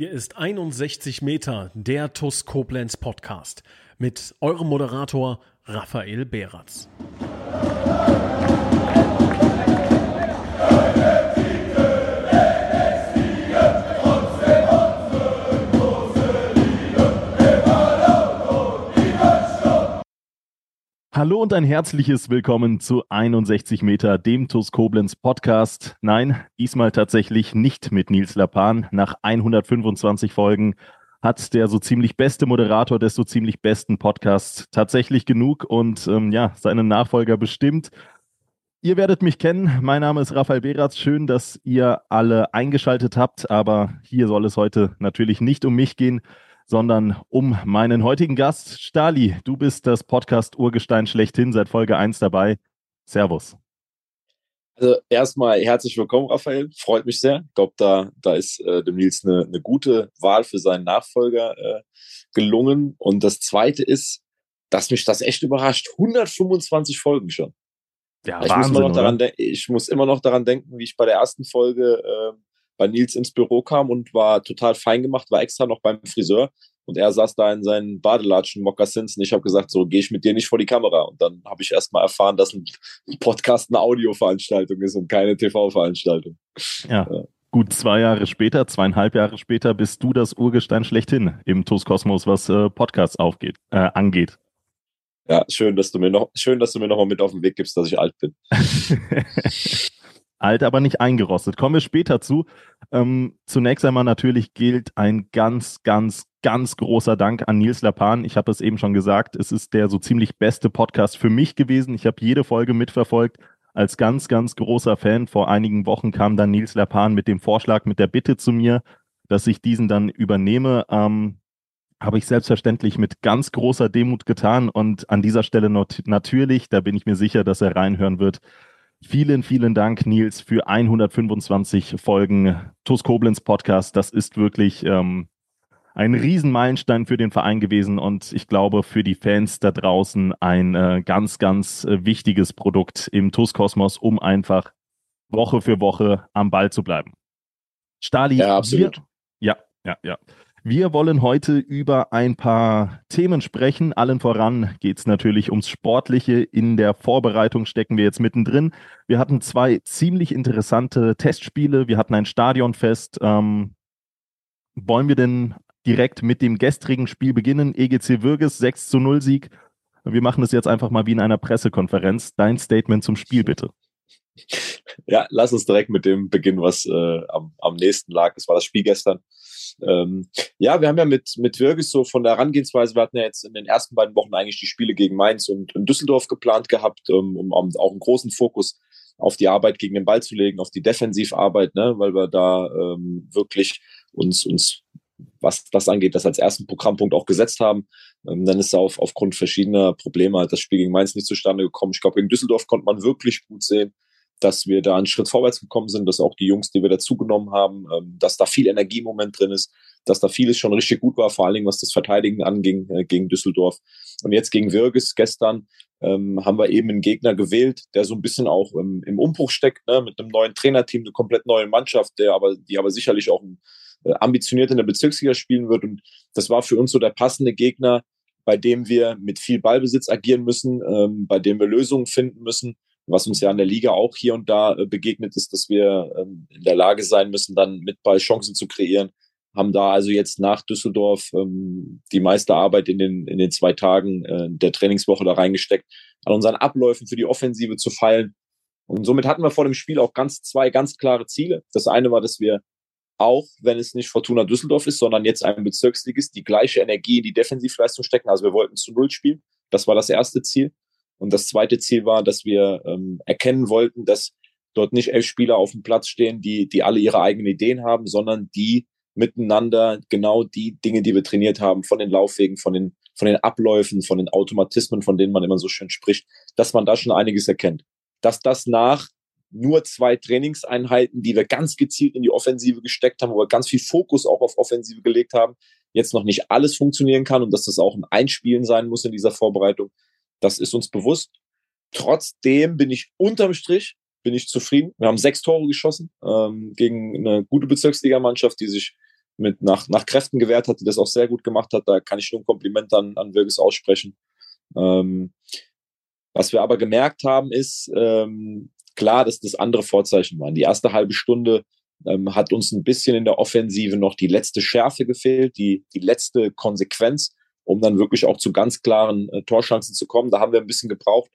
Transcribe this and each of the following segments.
Hier ist 61 Meter der TUS Koblenz Podcast mit eurem Moderator Raphael Beratz. Hallo und ein herzliches Willkommen zu 61 Meter, dem TUS Koblenz Podcast. Nein, diesmal tatsächlich nicht mit Nils Lapan. Nach 125 Folgen hat der so ziemlich beste Moderator des so ziemlich besten Podcasts tatsächlich genug und ähm, ja, seinen Nachfolger bestimmt. Ihr werdet mich kennen. Mein Name ist Raphael Beratz. Schön, dass ihr alle eingeschaltet habt. Aber hier soll es heute natürlich nicht um mich gehen, sondern um meinen heutigen Gast. Stali, du bist das Podcast-Urgestein schlechthin seit Folge 1 dabei. Servus. Also erstmal herzlich willkommen, Raphael. Freut mich sehr. Ich glaube, da, da ist äh, dem Nils eine, eine gute Wahl für seinen Nachfolger äh, gelungen. Und das Zweite ist, dass mich das echt überrascht. 125 Folgen schon. Ja, ich, Wahnsinn, muss immer noch daran ich muss immer noch daran denken, wie ich bei der ersten Folge äh, bei Nils ins Büro kam und war total fein gemacht, war extra noch beim Friseur und er saß da in seinen Badelatschen Mokassins und ich habe gesagt, so gehe ich mit dir nicht vor die Kamera. Und dann habe ich erstmal erfahren, dass ein Podcast eine Audioveranstaltung ist und keine TV-Veranstaltung. Ja. ja. Gut zwei Jahre später, zweieinhalb Jahre später, bist du das Urgestein schlechthin im TUS Kosmos, was äh, Podcasts aufgeht, äh, angeht. Ja, schön, dass du mir noch, schön, dass du mir noch mal mit auf den Weg gibst, dass ich alt bin. alt, aber nicht eingerostet. Kommen wir später zu. Ähm, zunächst einmal natürlich gilt ein ganz, ganz, ganz großer Dank an Nils Lapan. Ich habe es eben schon gesagt, es ist der so ziemlich beste Podcast für mich gewesen. Ich habe jede Folge mitverfolgt. Als ganz, ganz großer Fan vor einigen Wochen kam dann Nils Lapan mit dem Vorschlag, mit der Bitte zu mir, dass ich diesen dann übernehme. Ähm, habe ich selbstverständlich mit ganz großer Demut getan und an dieser Stelle natürlich, da bin ich mir sicher, dass er reinhören wird, Vielen, vielen Dank, Nils, für 125 Folgen TUS Koblenz Podcast. Das ist wirklich ähm, ein Riesenmeilenstein für den Verein gewesen und ich glaube für die Fans da draußen ein äh, ganz, ganz äh, wichtiges Produkt im TUS Kosmos, um einfach Woche für Woche am Ball zu bleiben. Stali, ja, absolut. Wir, ja, ja, ja. Wir wollen heute über ein paar Themen sprechen. Allen voran geht es natürlich ums Sportliche. In der Vorbereitung stecken wir jetzt mittendrin. Wir hatten zwei ziemlich interessante Testspiele. Wir hatten ein Stadionfest. Ähm, wollen wir denn direkt mit dem gestrigen Spiel beginnen? EGC Würges 6 zu 0 Sieg. Wir machen das jetzt einfach mal wie in einer Pressekonferenz. Dein Statement zum Spiel bitte. Ja, lass uns direkt mit dem beginnen, was äh, am, am nächsten lag. Das war das Spiel gestern. Ähm, ja, wir haben ja mit, mit Wirges so von der Herangehensweise, wir hatten ja jetzt in den ersten beiden Wochen eigentlich die Spiele gegen Mainz und, und Düsseldorf geplant gehabt, ähm, um, um auch einen großen Fokus auf die Arbeit gegen den Ball zu legen, auf die Defensivarbeit, ne, weil wir da ähm, wirklich uns, uns was das angeht, das als ersten Programmpunkt auch gesetzt haben. Ähm, dann ist da auf, aufgrund verschiedener Probleme halt das Spiel gegen Mainz nicht zustande gekommen. Ich glaube, gegen Düsseldorf konnte man wirklich gut sehen, dass wir da einen Schritt vorwärts gekommen sind, dass auch die Jungs, die wir dazugenommen haben, ähm, dass da viel Energie im Moment drin ist, dass da vieles schon richtig gut war, vor allen Dingen was das Verteidigen anging äh, gegen Düsseldorf. Und jetzt gegen Wirges gestern ähm, haben wir eben einen Gegner gewählt, der so ein bisschen auch im, im Umbruch steckt, ne, mit einem neuen Trainerteam, eine komplett neue Mannschaft, der aber, die aber sicherlich auch äh, ambitioniert in der Bezirksliga spielen wird. Und das war für uns so der passende Gegner, bei dem wir mit viel Ballbesitz agieren müssen, ähm, bei dem wir Lösungen finden müssen was uns ja in der Liga auch hier und da äh, begegnet ist, dass wir ähm, in der Lage sein müssen, dann mit Ball Chancen zu kreieren. Haben da also jetzt nach Düsseldorf ähm, die meiste Arbeit in den, in den zwei Tagen äh, der Trainingswoche da reingesteckt, an unseren Abläufen für die Offensive zu feilen. Und somit hatten wir vor dem Spiel auch ganz zwei ganz klare Ziele. Das eine war, dass wir auch, wenn es nicht Fortuna Düsseldorf ist, sondern jetzt ein Bezirksligist, die gleiche Energie in die Defensivleistung stecken. Also wir wollten zu Null spielen. Das war das erste Ziel. Und das zweite Ziel war, dass wir ähm, erkennen wollten, dass dort nicht elf Spieler auf dem Platz stehen, die, die alle ihre eigenen Ideen haben, sondern die miteinander genau die Dinge, die wir trainiert haben, von den Laufwegen, von den, von den Abläufen, von den Automatismen, von denen man immer so schön spricht, dass man da schon einiges erkennt. Dass das nach nur zwei Trainingseinheiten, die wir ganz gezielt in die Offensive gesteckt haben, wo wir ganz viel Fokus auch auf Offensive gelegt haben, jetzt noch nicht alles funktionieren kann und dass das auch ein Einspielen sein muss in dieser Vorbereitung. Das ist uns bewusst. Trotzdem bin ich unterm Strich bin ich zufrieden. Wir haben sechs Tore geschossen ähm, gegen eine gute Bezirksligamannschaft, die sich mit nach, nach Kräften gewehrt hat, die das auch sehr gut gemacht hat. Da kann ich nur ein Kompliment an, an Wirges aussprechen. Ähm, was wir aber gemerkt haben, ist ähm, klar, dass das andere Vorzeichen waren. Die erste halbe Stunde ähm, hat uns ein bisschen in der Offensive noch die letzte Schärfe gefehlt, die, die letzte Konsequenz, um dann wirklich auch zu ganz klaren äh, Torchancen zu kommen. Da haben wir ein bisschen gebraucht.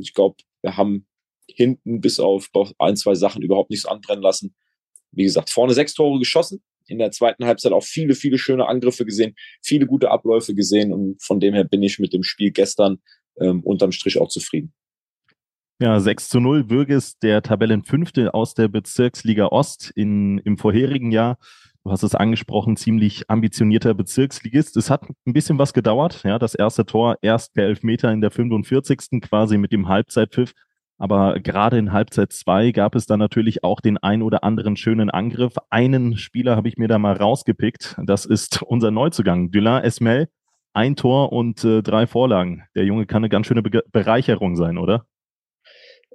Ich glaube, wir haben hinten bis auf ein, zwei Sachen überhaupt nichts anbrennen lassen. Wie gesagt, vorne sechs Tore geschossen, in der zweiten Halbzeit auch viele, viele schöne Angriffe gesehen, viele gute Abläufe gesehen und von dem her bin ich mit dem Spiel gestern ähm, unterm Strich auch zufrieden. Ja, 6 zu 0. Würges, der Tabellenfünfte aus der Bezirksliga Ost in, im vorherigen Jahr. Du hast es angesprochen, ziemlich ambitionierter Bezirksligist. Es hat ein bisschen was gedauert. Ja, das erste Tor erst per Elfmeter in der 45. quasi mit dem Halbzeitpfiff. Aber gerade in Halbzeit zwei gab es dann natürlich auch den ein oder anderen schönen Angriff. Einen Spieler habe ich mir da mal rausgepickt. Das ist unser Neuzugang, Dylan Esmel. Ein Tor und äh, drei Vorlagen. Der Junge kann eine ganz schöne Be Bereicherung sein, oder?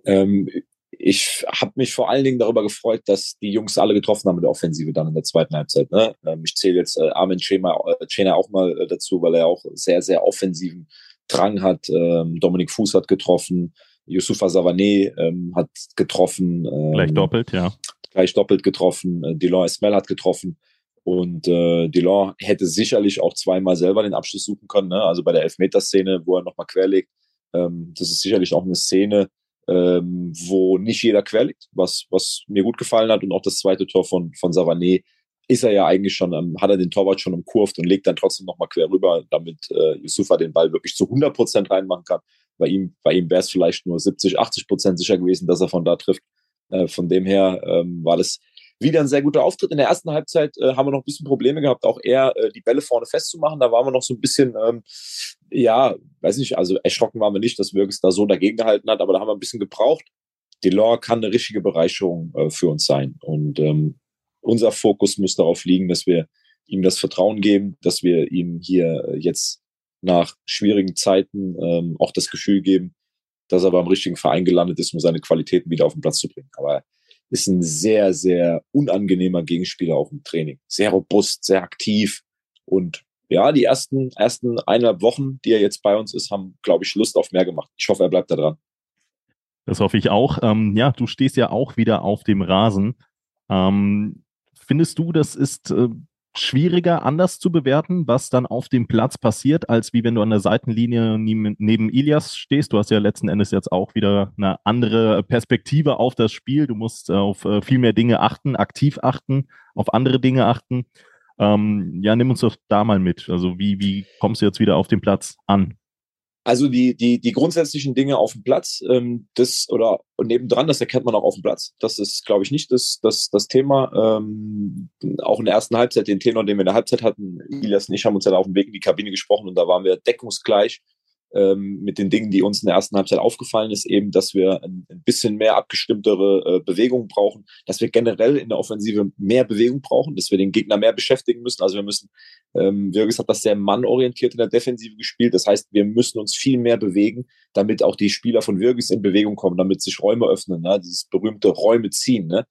Ähm, ich habe mich vor allen Dingen darüber gefreut, dass die Jungs alle getroffen haben in der Offensive dann in der zweiten Halbzeit. Ne? Ähm, ich zähle jetzt äh, Armin Schema, äh, auch mal äh, dazu, weil er auch sehr, sehr offensiven Drang hat. Ähm, Dominik Fuß hat getroffen, Yusufa Savané ähm, hat getroffen. Ähm, gleich doppelt, ja. Gleich doppelt getroffen. Delon Esmel hat getroffen. Und äh, Delon hätte sicherlich auch zweimal selber den Abschluss suchen können. Ne? Also bei der Elfmeterszene, wo er nochmal querlegt. Ähm, das ist sicherlich auch eine Szene, ähm, wo nicht jeder querlegt, was, was mir gut gefallen hat. Und auch das zweite Tor von, von Savané ist er ja eigentlich schon, ähm, hat er den Torwart schon umkurvt und legt dann trotzdem nochmal quer rüber, damit äh, Yusufa den Ball wirklich zu 100 Prozent reinmachen kann. Bei ihm, bei ihm wäre es vielleicht nur 70, 80 Prozent sicher gewesen, dass er von da trifft. Äh, von dem her ähm, war das wieder ein sehr guter Auftritt. In der ersten Halbzeit äh, haben wir noch ein bisschen Probleme gehabt, auch eher äh, die Bälle vorne festzumachen. Da waren wir noch so ein bisschen, ähm, ja, weiß nicht, also erschrocken waren wir nicht, dass Wirges da so dagegen gehalten hat, aber da haben wir ein bisschen gebraucht. Delors kann eine richtige Bereicherung äh, für uns sein. Und ähm, unser Fokus muss darauf liegen, dass wir ihm das Vertrauen geben, dass wir ihm hier jetzt nach schwierigen Zeiten ähm, auch das Gefühl geben, dass er beim richtigen Verein gelandet ist, um seine Qualitäten wieder auf den Platz zu bringen. Aber ist ein sehr, sehr unangenehmer Gegenspieler auch im Training. Sehr robust, sehr aktiv. Und ja, die ersten, ersten eineinhalb Wochen, die er jetzt bei uns ist, haben, glaube ich, Lust auf mehr gemacht. Ich hoffe, er bleibt da dran. Das hoffe ich auch. Ähm, ja, du stehst ja auch wieder auf dem Rasen. Ähm, findest du, das ist äh, schwieriger, anders zu bewerten, was dann auf dem Platz passiert, als wie wenn du an der Seitenlinie neben Ilias stehst. Du hast ja letzten Endes jetzt auch wieder eine andere Perspektive auf das Spiel. Du musst äh, auf äh, viel mehr Dinge achten, aktiv achten, auf andere Dinge achten. Ähm, ja, nimm uns doch da mal mit. Also wie, wie kommst du jetzt wieder auf den Platz an? Also die, die, die grundsätzlichen Dinge auf dem Platz, ähm, das oder nebendran, das erkennt man auch auf dem Platz. Das ist, glaube ich, nicht das, das, das Thema. Ähm, auch in der ersten Halbzeit, den Tenor, den wir in der Halbzeit hatten, Ilias und ich haben uns ja auf dem Weg in die Kabine gesprochen und da waren wir deckungsgleich ähm, mit den Dingen, die uns in der ersten Halbzeit aufgefallen ist, eben, dass wir ein, ein bisschen mehr abgestimmtere äh, Bewegungen brauchen, dass wir generell in der Offensive mehr Bewegung brauchen, dass wir den Gegner mehr beschäftigen müssen. Also wir müssen, ähm, Wirges hat das sehr mannorientiert in der Defensive gespielt. Das heißt, wir müssen uns viel mehr bewegen, damit auch die Spieler von Wirges in Bewegung kommen, damit sich Räume öffnen, ne? dieses berühmte Räume ziehen. Ne?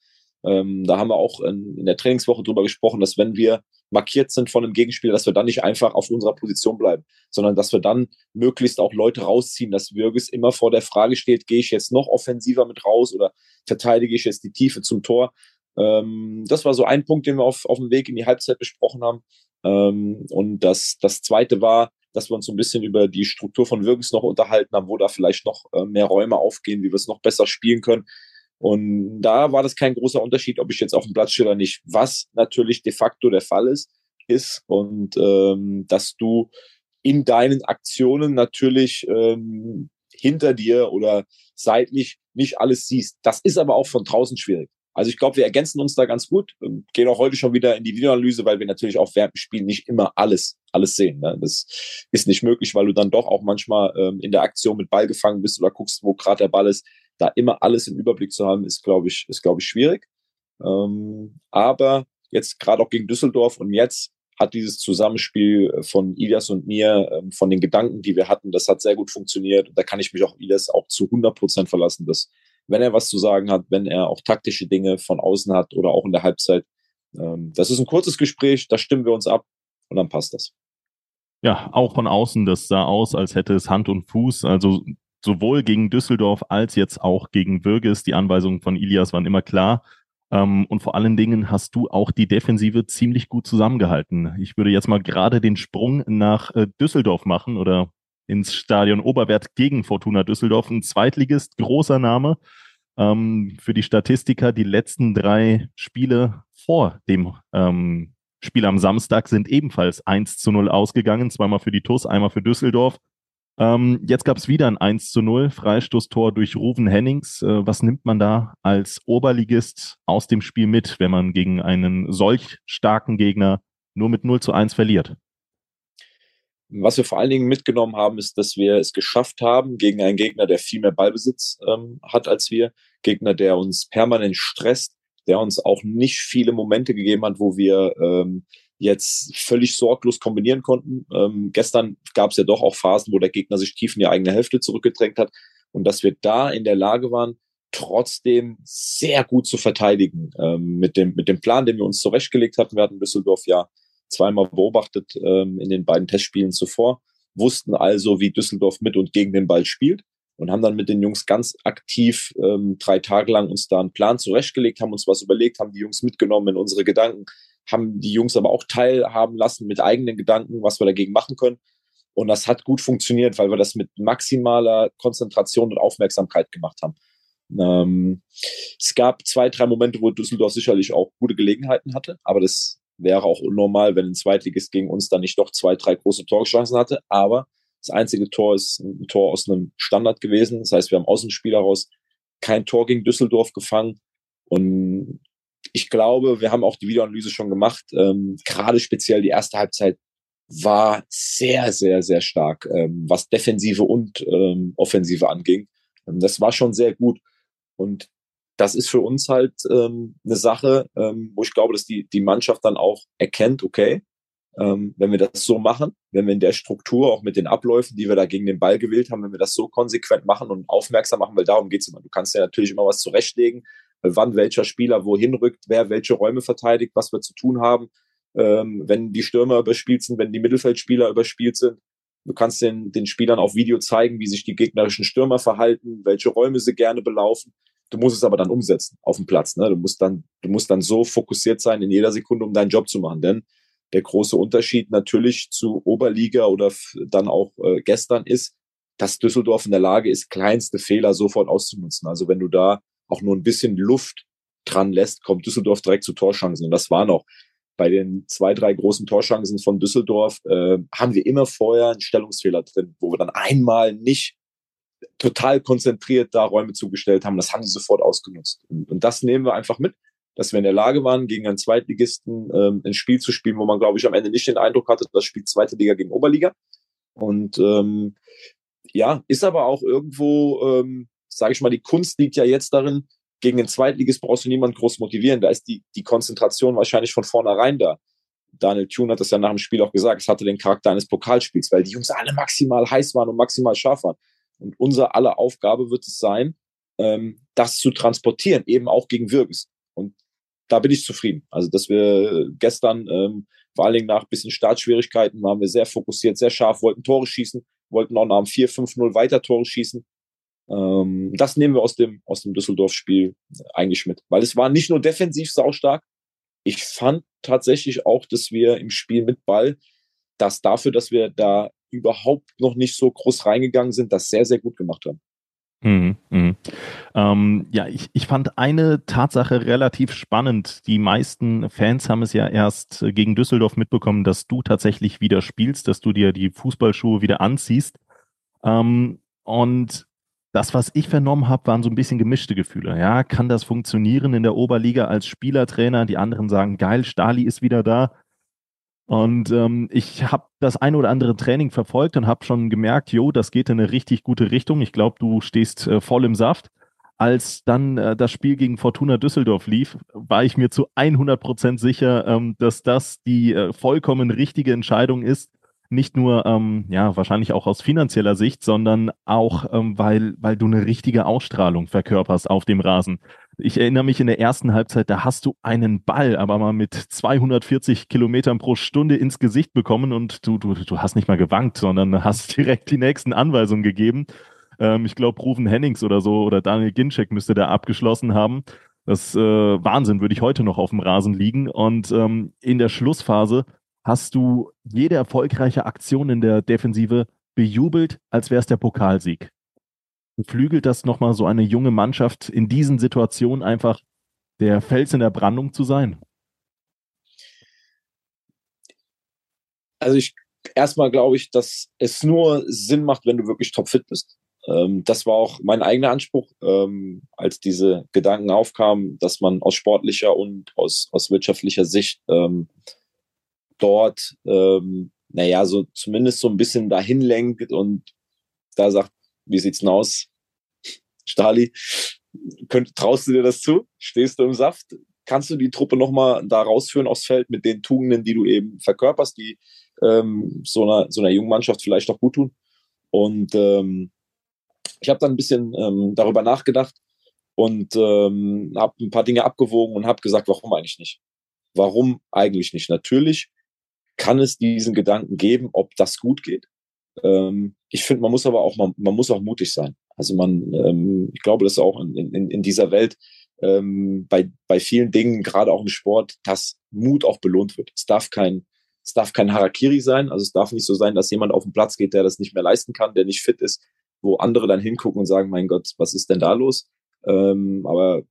Ähm, da haben wir auch in, in der Trainingswoche drüber gesprochen, dass wenn wir markiert sind von einem Gegenspieler, dass wir dann nicht einfach auf unserer Position bleiben, sondern dass wir dann möglichst auch Leute rausziehen, dass Würges immer vor der Frage steht, gehe ich jetzt noch offensiver mit raus oder verteidige ich jetzt die Tiefe zum Tor. Ähm, das war so ein Punkt, den wir auf, auf dem Weg in die Halbzeit besprochen haben. Ähm, und das, das zweite war, dass wir uns so ein bisschen über die Struktur von Würgens noch unterhalten haben, wo da vielleicht noch äh, mehr Räume aufgehen, wie wir es noch besser spielen können. Und da war das kein großer Unterschied, ob ich jetzt auf dem Platz stehe oder nicht. Was natürlich de facto der Fall ist, ist und ähm, dass du in deinen Aktionen natürlich ähm, hinter dir oder seitlich nicht alles siehst. Das ist aber auch von draußen schwierig. Also ich glaube, wir ergänzen uns da ganz gut. Gehen auch heute schon wieder in die Videoanalyse, weil wir natürlich auch während dem Spiel nicht immer alles, alles sehen. Ne? Das ist nicht möglich, weil du dann doch auch manchmal ähm, in der Aktion mit Ball gefangen bist oder guckst, wo gerade der Ball ist da immer alles im Überblick zu haben, ist, glaube ich, ist, glaube ich, schwierig. Ähm, aber jetzt gerade auch gegen Düsseldorf und jetzt hat dieses Zusammenspiel von Ilias und mir, ähm, von den Gedanken, die wir hatten, das hat sehr gut funktioniert. Und da kann ich mich auch Ilias auch zu 100 Prozent verlassen, dass wenn er was zu sagen hat, wenn er auch taktische Dinge von außen hat oder auch in der Halbzeit, Ähm, das ist ein kurzes Gespräch, da stimmen wir uns ab und dann passt das. Ja, auch von außen, das sah aus, als hätte es Hand und Fuß. Also sowohl gegen Düsseldorf als jetzt auch gegen Würges. Die Anweisungen von Ilias waren immer klar. Ähm, und vor allen Dingen hast du auch die Defensive ziemlich gut zusammengehalten. Ich würde jetzt mal gerade den Sprung nach äh, Düsseldorf machen oder ins Stadion Oberwert gegen Fortuna Düsseldorf. Ein Zweitligist, großer Name. Ähm, für die Statistiker, die letzten drei Spiele vor dem ähm, Spiel am Samstag sind ebenfalls 1 zu 0 ausgegangen. Zweimal für die TUS, einmal für Düsseldorf. Ähm, jetzt gab es wieder ein 1 zu 0 Freistoßtor durch Ruven Hennings. Äh, was nimmt man da als Oberligist aus dem Spiel mit, wenn man gegen einen solch starken Gegner nur mit 0 zu 1 verliert? Was wir vor allen Dingen mitgenommen haben, ist, dass wir es geschafft haben, gegen einen Gegner, der viel mehr Ballbesitz ähm, hat als wir, Gegner, der uns permanent stresst, der uns auch nicht viele Momente gegeben hat, wo wir ähm, jetzt völlig sorglos kombinieren konnten. Ähm, gestern gab es ja doch auch Phasen, wo der Gegner sich tief in die eigene Hälfte zurückgedrängt hat und dass wir da in der Lage waren, trotzdem sehr gut zu verteidigen. Ähm, mit, dem, mit dem Plan, den wir uns zurechtgelegt hatten, wir hatten Düsseldorf ja zweimal beobachtet ähm, in den beiden Testspielen zuvor, wussten also, wie Düsseldorf mit und gegen den Ball spielt und haben dann mit den Jungs ganz aktiv ähm, drei Tage lang uns da einen Plan zurechtgelegt, haben uns was überlegt, haben die Jungs mitgenommen in unsere Gedanken, haben die Jungs aber auch teilhaben lassen mit eigenen Gedanken, was wir dagegen machen können. Und das hat gut funktioniert, weil wir das mit maximaler Konzentration und Aufmerksamkeit gemacht haben. Ähm, es gab zwei, drei Momente, wo Düsseldorf sicherlich auch gute Gelegenheiten hatte, aber das wäre auch unnormal, wenn ein Zweitligist gegen uns dann nicht doch zwei, drei große Torchancen hatte. Aber das einzige Tor ist ein Tor aus einem Standard gewesen. Das heißt, wir haben aus dem Spiel kein Tor gegen Düsseldorf gefangen. Und ich glaube, wir haben auch die Videoanalyse schon gemacht. Ähm, gerade speziell die erste Halbzeit war sehr, sehr, sehr stark, ähm, was Defensive und ähm, Offensive anging. Ähm, das war schon sehr gut. Und das ist für uns halt ähm, eine Sache, ähm, wo ich glaube, dass die, die Mannschaft dann auch erkennt, okay, ähm, wenn wir das so machen, wenn wir in der Struktur, auch mit den Abläufen, die wir da gegen den Ball gewählt haben, wenn wir das so konsequent machen und aufmerksam machen, weil darum geht's immer. Du kannst ja natürlich immer was zurechtlegen, wann welcher Spieler wohin rückt, wer welche Räume verteidigt, was wir zu tun haben, ähm, wenn die Stürmer überspielt sind, wenn die Mittelfeldspieler überspielt sind. Du kannst den, den Spielern auf Video zeigen, wie sich die gegnerischen Stürmer verhalten, welche Räume sie gerne belaufen. Du musst es aber dann umsetzen auf dem Platz. Ne? Du musst dann, du musst dann so fokussiert sein in jeder Sekunde, um deinen Job zu machen. Denn der große Unterschied natürlich zu Oberliga oder dann auch äh, gestern ist, dass Düsseldorf in der Lage ist, kleinste Fehler sofort auszunutzen. Also wenn du da auch nur ein bisschen Luft dran lässt, kommt Düsseldorf direkt zu Torschancen. Und das war noch bei den zwei, drei großen Torschancen von Düsseldorf, äh, haben wir immer vorher einen Stellungsfehler drin, wo wir dann einmal nicht total konzentriert da Räume zugestellt haben. Das haben sie sofort ausgenutzt. Und, und das nehmen wir einfach mit, dass wir in der Lage waren, gegen einen Zweitligisten ähm, ein Spiel zu spielen, wo man, glaube ich, am Ende nicht den Eindruck hatte, das spielt zweite Liga gegen Oberliga. Und ähm, ja, ist aber auch irgendwo, ähm, sage ich mal, die Kunst liegt ja jetzt darin, gegen den Zweitligist brauchst du niemanden groß motivieren. Da ist die, die Konzentration wahrscheinlich von vornherein da. Daniel Thune hat das ja nach dem Spiel auch gesagt, es hatte den Charakter eines Pokalspiels, weil die Jungs alle maximal heiß waren und maximal scharf waren. Und unsere aller Aufgabe wird es sein, ähm, das zu transportieren, eben auch gegen Würges. Und da bin ich zufrieden. Also, dass wir gestern, ähm, vor allen Dingen nach bisschen Startschwierigkeiten, waren wir sehr fokussiert, sehr scharf, wollten Tore schießen, wollten auch nach dem 4-5-0 weiter Tore schießen. Ähm, das nehmen wir aus dem, aus dem Düsseldorf-Spiel eigentlich mit. Weil es war nicht nur defensiv saustark. Ich fand tatsächlich auch, dass wir im Spiel mit Ball, das dafür, dass wir da überhaupt noch nicht so groß reingegangen sind, das sehr, sehr gut gemacht haben. Mhm, mh. ähm, ja, ich, ich fand eine Tatsache relativ spannend. Die meisten Fans haben es ja erst gegen Düsseldorf mitbekommen, dass du tatsächlich wieder spielst, dass du dir die Fußballschuhe wieder anziehst. Ähm, und das, was ich vernommen habe, waren so ein bisschen gemischte Gefühle. Ja, kann das funktionieren in der Oberliga als Spielertrainer? Die anderen sagen, geil, Stali ist wieder da. Und ähm, ich habe das ein oder andere Training verfolgt und habe schon gemerkt, jo, das geht in eine richtig gute Richtung. Ich glaube, du stehst äh, voll im Saft. Als dann äh, das Spiel gegen Fortuna Düsseldorf lief, war ich mir zu 100 Prozent sicher, ähm, dass das die äh, vollkommen richtige Entscheidung ist. Nicht nur, ähm, ja, wahrscheinlich auch aus finanzieller Sicht, sondern auch, ähm, weil, weil du eine richtige Ausstrahlung verkörperst auf dem Rasen. Ich erinnere mich in der ersten Halbzeit, da hast du einen Ball, aber mal mit 240 Kilometern pro Stunde ins Gesicht bekommen und du, du, du hast nicht mal gewankt, sondern hast direkt die nächsten Anweisungen gegeben. Ähm, ich glaube, Rufen Hennings oder so oder Daniel Ginczek müsste da abgeschlossen haben. Das äh, Wahnsinn, würde ich heute noch auf dem Rasen liegen. Und ähm, in der Schlussphase hast du jede erfolgreiche Aktion in der Defensive bejubelt, als wäre es der Pokalsieg beflügelt das nochmal so eine junge Mannschaft in diesen Situationen einfach der Fels in der Brandung zu sein? Also ich erstmal glaube ich, dass es nur Sinn macht, wenn du wirklich topfit bist. Ähm, das war auch mein eigener Anspruch, ähm, als diese Gedanken aufkamen, dass man aus sportlicher und aus, aus wirtschaftlicher Sicht ähm, dort, ähm, naja, so zumindest so ein bisschen dahin lenkt und da sagt, wie sieht's denn aus? Stali, könnt, traust du dir das zu? Stehst du im Saft? Kannst du die Truppe nochmal da rausführen aufs Feld mit den Tugenden, die du eben verkörperst, die ähm, so, einer, so einer jungen Mannschaft vielleicht auch gut tun? Und ähm, ich habe dann ein bisschen ähm, darüber nachgedacht und ähm, habe ein paar Dinge abgewogen und habe gesagt, warum eigentlich nicht? Warum eigentlich nicht? Natürlich kann es diesen Gedanken geben, ob das gut geht. Ähm, ich finde, man muss aber auch, man, man muss auch mutig sein. Also man, ähm, ich glaube, dass auch in, in, in dieser Welt ähm, bei, bei vielen Dingen, gerade auch im Sport, dass Mut auch belohnt wird. Es darf kein, es darf kein Harakiri sein. Also es darf nicht so sein, dass jemand auf den Platz geht, der das nicht mehr leisten kann, der nicht fit ist, wo andere dann hingucken und sagen, mein Gott, was ist denn da los? Ähm, aber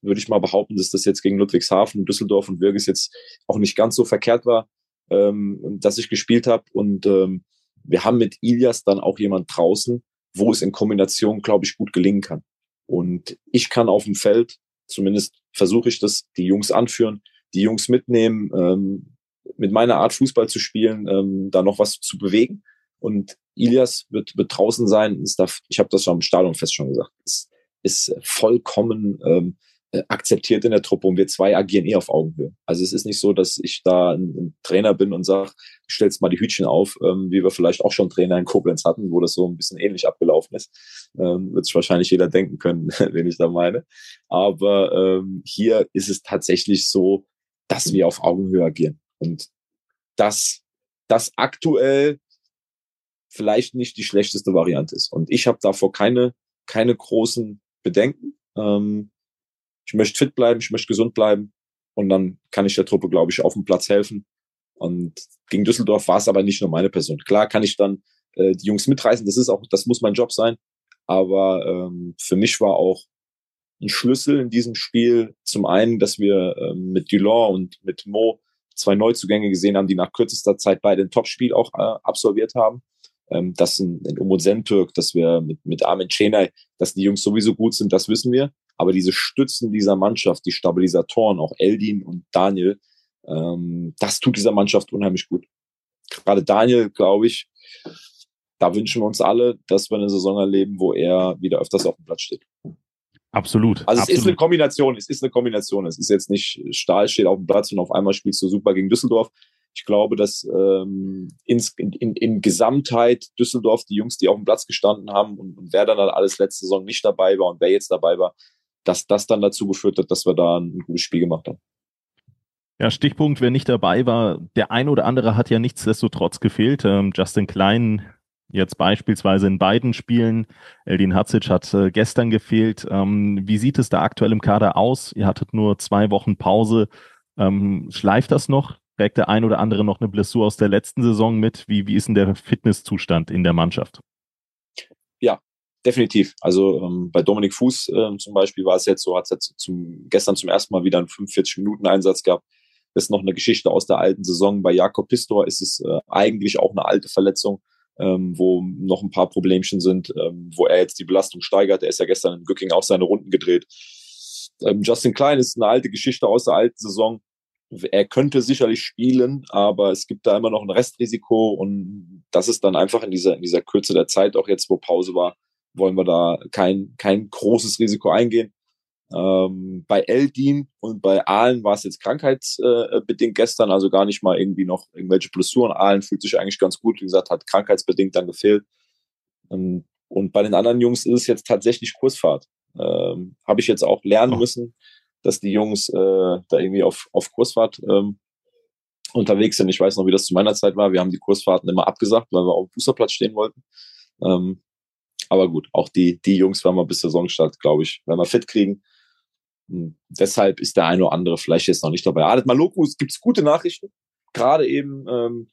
würde ich mal behaupten, dass das jetzt gegen Ludwigshafen, Düsseldorf und Wirges jetzt auch nicht ganz so verkehrt war, ähm, dass ich gespielt habe. Und ähm, wir haben mit Ilias dann auch jemand draußen, wo es in Kombination, glaube ich, gut gelingen kann. Und ich kann auf dem Feld, zumindest versuche ich das, die Jungs anführen, die Jungs mitnehmen, ähm, mit meiner Art Fußball zu spielen, ähm, da noch was zu bewegen. Und Ilias wird, wird draußen sein. Darf, ich habe das schon im Stadion schon gesagt. Ist, ist vollkommen ähm, äh, akzeptiert in der Truppe und wir zwei agieren eh auf Augenhöhe. Also es ist nicht so, dass ich da ein, ein Trainer bin und sage, stellst mal die Hütchen auf, ähm, wie wir vielleicht auch schon Trainer in Koblenz hatten, wo das so ein bisschen ähnlich abgelaufen ist. Ähm, wird sich wahrscheinlich jeder denken können, wen ich da meine. Aber ähm, hier ist es tatsächlich so, dass wir auf Augenhöhe agieren. Und dass das aktuell vielleicht nicht die schlechteste Variante ist. Und ich habe davor keine, keine großen Bedenken. Ähm, ich möchte fit bleiben, ich möchte gesund bleiben und dann kann ich der Truppe, glaube ich, auf dem Platz helfen. Und gegen Düsseldorf war es aber nicht nur meine Person. Klar kann ich dann äh, die Jungs mitreißen, das ist auch, das muss mein Job sein. Aber ähm, für mich war auch ein Schlüssel in diesem Spiel zum einen, dass wir ähm, mit Dulon und mit Mo zwei Neuzugänge gesehen haben, die nach kürzester Zeit beide ein Topspiel auch äh, absolviert haben. Ähm, dass ein, ein Umut Sentürk, dass wir mit, mit Armin Chenay, dass die Jungs sowieso gut sind, das wissen wir. Aber diese Stützen dieser Mannschaft, die Stabilisatoren, auch Eldin und Daniel, ähm, das tut dieser Mannschaft unheimlich gut. Gerade Daniel, glaube ich, da wünschen wir uns alle, dass wir eine Saison erleben, wo er wieder öfters auf dem Platz steht. Absolut. Also es absolut. ist eine Kombination, es ist eine Kombination. Es ist jetzt nicht Stahl steht auf dem Platz und auf einmal spielst du super gegen Düsseldorf. Ich glaube, dass ähm, ins, in, in, in Gesamtheit Düsseldorf, die Jungs, die auf dem Platz gestanden haben und, und wer dann alles letzte Saison nicht dabei war und wer jetzt dabei war, dass das dann dazu geführt hat, dass wir da ein gutes Spiel gemacht haben. Ja, Stichpunkt, wer nicht dabei war, der ein oder andere hat ja nichtsdestotrotz gefehlt. Ähm, Justin Klein jetzt beispielsweise in beiden Spielen. Eldin Hatzic hat äh, gestern gefehlt. Ähm, wie sieht es da aktuell im Kader aus? Ihr hattet nur zwei Wochen Pause. Ähm, schleift das noch? Trägt der ein oder andere noch eine Blessur aus der letzten Saison mit? Wie, wie ist denn der Fitnesszustand in der Mannschaft? Ja, definitiv. Also ähm, bei Dominik Fuß äh, zum Beispiel war es jetzt so, hat es zum, gestern zum ersten Mal wieder einen 45-Minuten-Einsatz gehabt. Das ist noch eine Geschichte aus der alten Saison. Bei Jakob Pistor ist es äh, eigentlich auch eine alte Verletzung, ähm, wo noch ein paar Problemchen sind, ähm, wo er jetzt die Belastung steigert. Er ist ja gestern in Gücking auch seine Runden gedreht. Ähm, Justin Klein ist eine alte Geschichte aus der alten Saison. Er könnte sicherlich spielen, aber es gibt da immer noch ein Restrisiko und das ist dann einfach in dieser, in dieser Kürze der Zeit, auch jetzt, wo Pause war, wollen wir da kein, kein großes Risiko eingehen. Ähm, bei Eldin und bei Aalen war es jetzt krankheitsbedingt gestern, also gar nicht mal irgendwie noch irgendwelche Blessuren. Aalen fühlt sich eigentlich ganz gut, wie gesagt, hat krankheitsbedingt dann gefehlt. Ähm, und bei den anderen Jungs ist es jetzt tatsächlich Kursfahrt. Ähm, Habe ich jetzt auch lernen oh. müssen, dass die Jungs äh, da irgendwie auf, auf Kursfahrt ähm, unterwegs sind. Ich weiß noch, wie das zu meiner Zeit war. Wir haben die Kursfahrten immer abgesagt, weil wir auf dem Fußballplatz stehen wollten. Ähm, aber gut, auch die, die Jungs werden wir bis Saisonstart, glaube ich, wenn wir fit kriegen. Hm, deshalb ist der eine oder andere vielleicht jetzt noch nicht dabei. Adet es gibt gute Nachrichten. Gerade eben ähm,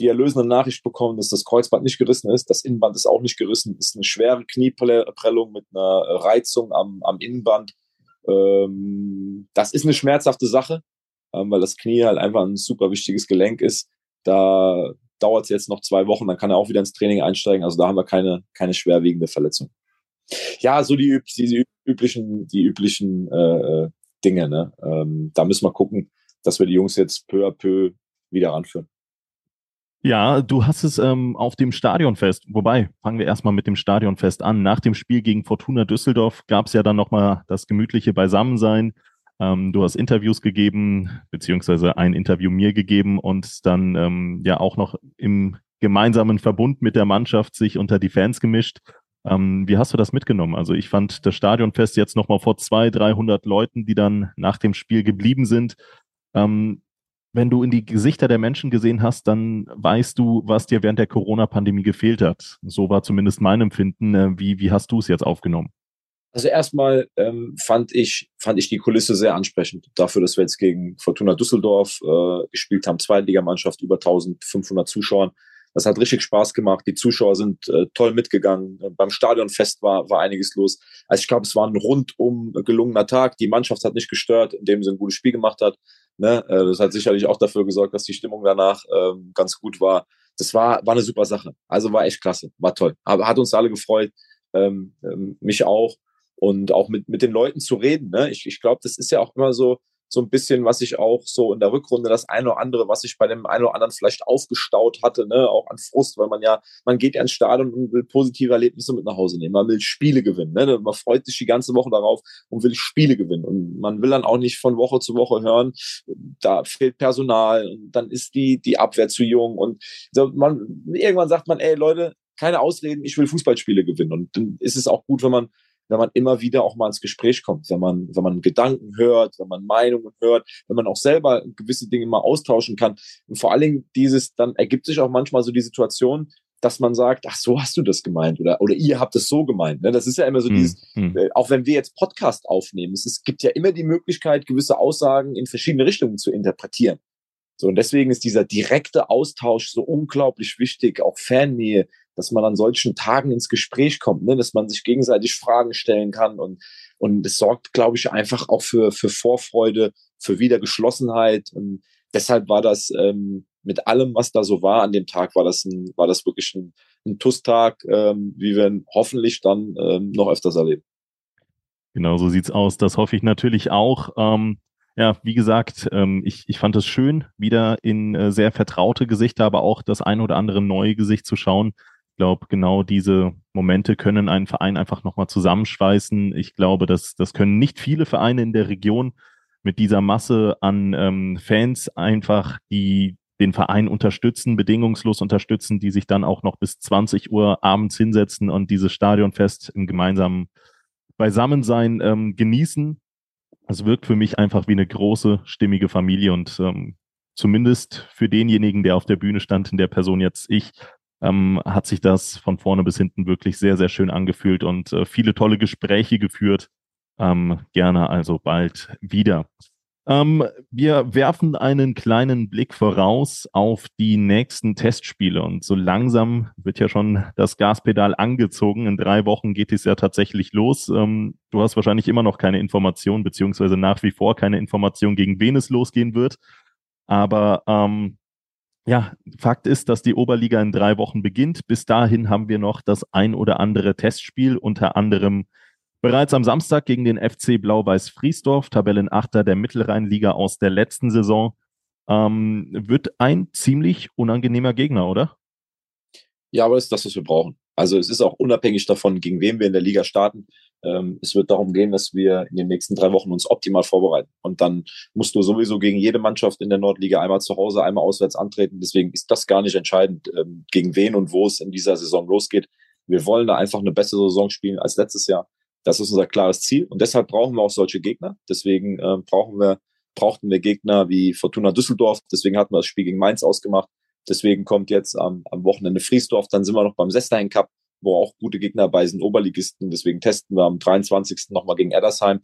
die erlösende Nachricht bekommen, dass das Kreuzband nicht gerissen ist. Das Innenband ist auch nicht gerissen. Ist eine schwere Knieprellung mit einer Reizung am, am Innenband. Ähm, das ist eine schmerzhafte Sache, ähm, weil das Knie halt einfach ein super wichtiges Gelenk ist. Da dauert es jetzt noch zwei Wochen, dann kann er auch wieder ins Training einsteigen. Also da haben wir keine, keine schwerwiegende Verletzung. Ja, so die, die üblichen, die üblichen äh, Dinge. Ne? Ähm, da müssen wir gucken, dass wir die Jungs jetzt peu à peu wieder ranführen. Ja, du hast es ähm, auf dem Stadionfest, wobei, fangen wir erstmal mit dem Stadionfest an. Nach dem Spiel gegen Fortuna Düsseldorf gab es ja dann nochmal das gemütliche Beisammensein. Ähm, du hast Interviews gegeben, beziehungsweise ein Interview mir gegeben und dann ähm, ja auch noch im gemeinsamen Verbund mit der Mannschaft sich unter die Fans gemischt. Ähm, wie hast du das mitgenommen? Also ich fand das Stadionfest jetzt nochmal vor zwei, 300 Leuten, die dann nach dem Spiel geblieben sind. Ähm, wenn du in die Gesichter der Menschen gesehen hast, dann weißt du, was dir während der Corona-Pandemie gefehlt hat. So war zumindest mein Empfinden. Äh, wie, wie hast du es jetzt aufgenommen? Also erstmal ähm, fand ich fand ich die Kulisse sehr ansprechend dafür, dass wir jetzt gegen Fortuna Düsseldorf äh, gespielt haben, Zweitligamannschaft über 1500 Zuschauern. Das hat richtig Spaß gemacht. Die Zuschauer sind äh, toll mitgegangen. Beim Stadionfest war, war einiges los. Also ich glaube, es war ein rundum gelungener Tag. Die Mannschaft hat nicht gestört, indem sie ein gutes Spiel gemacht hat. Ne? Äh, das hat sicherlich auch dafür gesorgt, dass die Stimmung danach ähm, ganz gut war. Das war, war eine super Sache. Also war echt klasse, war toll. Aber hat uns alle gefreut, ähm, ähm, mich auch. Und auch mit, mit den Leuten zu reden. Ne? Ich, ich glaube, das ist ja auch immer so, so ein bisschen, was ich auch so in der Rückrunde das eine oder andere, was ich bei dem einen oder anderen vielleicht aufgestaut hatte, ne, auch an Frust, weil man ja, man geht ja ins Stadion und will positive Erlebnisse mit nach Hause nehmen. Man will Spiele gewinnen, ne? Man freut sich die ganze Woche darauf und will Spiele gewinnen. Und man will dann auch nicht von Woche zu Woche hören, da fehlt Personal und dann ist die, die Abwehr zu jung und so man, irgendwann sagt man, ey Leute, keine Ausreden, ich will Fußballspiele gewinnen. Und dann ist es auch gut, wenn man wenn man immer wieder auch mal ins Gespräch kommt, wenn man, wenn man Gedanken hört, wenn man Meinungen hört, wenn man auch selber gewisse Dinge mal austauschen kann. Und vor allen Dingen dieses, dann ergibt sich auch manchmal so die Situation, dass man sagt, ach, so hast du das gemeint oder, oder ihr habt es so gemeint. Ne? Das ist ja immer so hm, dieses, hm. Äh, auch wenn wir jetzt Podcast aufnehmen, es, es gibt ja immer die Möglichkeit, gewisse Aussagen in verschiedene Richtungen zu interpretieren. So, und deswegen ist dieser direkte Austausch so unglaublich wichtig, auch Fannähe, dass man an solchen Tagen ins Gespräch kommt, ne? dass man sich gegenseitig Fragen stellen kann und und es sorgt, glaube ich, einfach auch für für Vorfreude, für Wiedergeschlossenheit und deshalb war das ähm, mit allem, was da so war an dem Tag, war das ein war das wirklich ein, ein TUS-Tag, ähm, wie wir ihn hoffentlich dann ähm, noch öfters erleben. Genau, so sieht's aus. Das hoffe ich natürlich auch. Ähm, ja, wie gesagt, ähm, ich, ich fand es schön, wieder in äh, sehr vertraute Gesichter, aber auch das ein oder andere neue Gesicht zu schauen. Ich glaube, genau diese Momente können einen Verein einfach nochmal zusammenschweißen. Ich glaube, das, das können nicht viele Vereine in der Region mit dieser Masse an ähm, Fans einfach, die den Verein unterstützen, bedingungslos unterstützen, die sich dann auch noch bis 20 Uhr abends hinsetzen und dieses Stadionfest im gemeinsamen Beisammensein ähm, genießen. Es wirkt für mich einfach wie eine große, stimmige Familie und ähm, zumindest für denjenigen, der auf der Bühne stand, in der Person jetzt ich, ähm, hat sich das von vorne bis hinten wirklich sehr, sehr schön angefühlt und äh, viele tolle Gespräche geführt. Ähm, gerne also bald wieder. Ähm, wir werfen einen kleinen Blick voraus auf die nächsten Testspiele und so langsam wird ja schon das Gaspedal angezogen. In drei Wochen geht es ja tatsächlich los. Ähm, du hast wahrscheinlich immer noch keine Information, beziehungsweise nach wie vor keine Information, gegen wen es losgehen wird. Aber ähm, ja, Fakt ist, dass die Oberliga in drei Wochen beginnt. Bis dahin haben wir noch das ein oder andere Testspiel, unter anderem bereits am Samstag gegen den FC Blau-Weiß Friesdorf, Tabellenachter der Mittelrheinliga aus der letzten Saison. Ähm, wird ein ziemlich unangenehmer Gegner, oder? Ja, aber das ist das, was wir brauchen. Also es ist auch unabhängig davon, gegen wen wir in der Liga starten. Ähm, es wird darum gehen, dass wir in den nächsten drei Wochen uns optimal vorbereiten. Und dann musst du sowieso gegen jede Mannschaft in der Nordliga einmal zu Hause, einmal auswärts antreten. Deswegen ist das gar nicht entscheidend, ähm, gegen wen und wo es in dieser Saison losgeht. Wir wollen da einfach eine bessere Saison spielen als letztes Jahr. Das ist unser klares Ziel und deshalb brauchen wir auch solche Gegner. Deswegen äh, brauchen wir, brauchten wir Gegner wie Fortuna Düsseldorf. Deswegen hatten wir das Spiel gegen Mainz ausgemacht. Deswegen kommt jetzt am, am Wochenende Friesdorf. Dann sind wir noch beim Sestein Cup, wo auch gute Gegner bei sind, Oberligisten. Deswegen testen wir am 23. nochmal gegen Eddersheim,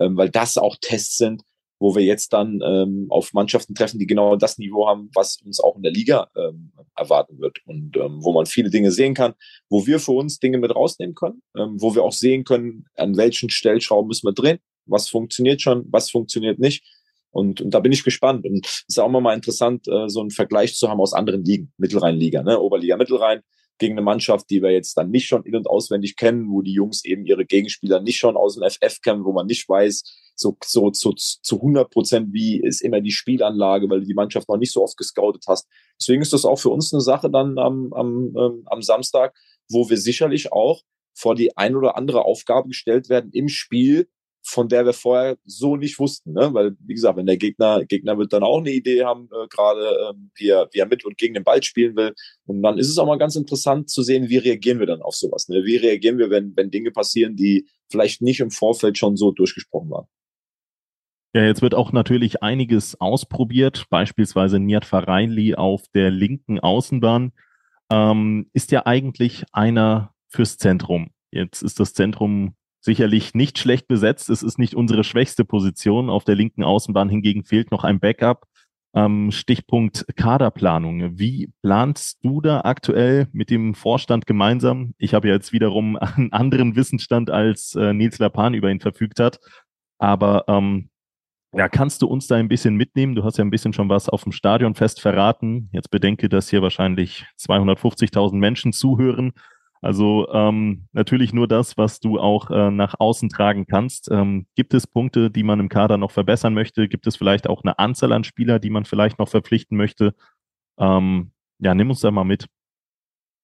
ähm, weil das auch Tests sind, wo wir jetzt dann ähm, auf Mannschaften treffen, die genau das Niveau haben, was uns auch in der Liga ähm, erwarten wird und ähm, wo man viele Dinge sehen kann, wo wir für uns Dinge mit rausnehmen können, ähm, wo wir auch sehen können, an welchen Stellschrauben müssen wir drehen, was funktioniert schon, was funktioniert nicht. Und, und da bin ich gespannt. Und es ist auch immer mal interessant, äh, so einen Vergleich zu haben aus anderen Ligen, Mittelrheinliga, ne? Oberliga, Mittelrhein, gegen eine Mannschaft, die wir jetzt dann nicht schon in- und auswendig kennen, wo die Jungs eben ihre Gegenspieler nicht schon aus dem FF kennen, wo man nicht weiß, so, so, so zu 100 Prozent, wie ist immer die Spielanlage, weil du die Mannschaft noch nicht so oft gescoutet hast. Deswegen ist das auch für uns eine Sache dann am, am, ähm, am Samstag, wo wir sicherlich auch vor die ein oder andere Aufgabe gestellt werden im Spiel, von der wir vorher so nicht wussten. Ne? Weil, wie gesagt, wenn der Gegner, Gegner wird dann auch eine Idee haben, äh, gerade ähm, wie, er, wie er mit und gegen den Ball spielen will. Und dann ist es auch mal ganz interessant zu sehen, wie reagieren wir dann auf sowas. Ne? Wie reagieren wir, wenn, wenn Dinge passieren, die vielleicht nicht im Vorfeld schon so durchgesprochen waren. Ja, jetzt wird auch natürlich einiges ausprobiert, beispielsweise Niat Fareinli auf der linken Außenbahn. Ähm, ist ja eigentlich einer fürs Zentrum. Jetzt ist das Zentrum sicherlich nicht schlecht besetzt. Es ist nicht unsere schwächste Position. Auf der linken Außenbahn hingegen fehlt noch ein Backup. Ähm, Stichpunkt Kaderplanung. Wie planst du da aktuell mit dem Vorstand gemeinsam? Ich habe ja jetzt wiederum einen anderen Wissensstand als äh, Nils Lapan über ihn verfügt hat. Aber ähm, ja, kannst du uns da ein bisschen mitnehmen? Du hast ja ein bisschen schon was auf dem Stadionfest verraten. Jetzt bedenke, dass hier wahrscheinlich 250.000 Menschen zuhören. Also ähm, natürlich nur das, was du auch äh, nach außen tragen kannst. Ähm, gibt es Punkte, die man im Kader noch verbessern möchte? Gibt es vielleicht auch eine Anzahl an Spieler, die man vielleicht noch verpflichten möchte? Ähm, ja, nimm uns da mal mit.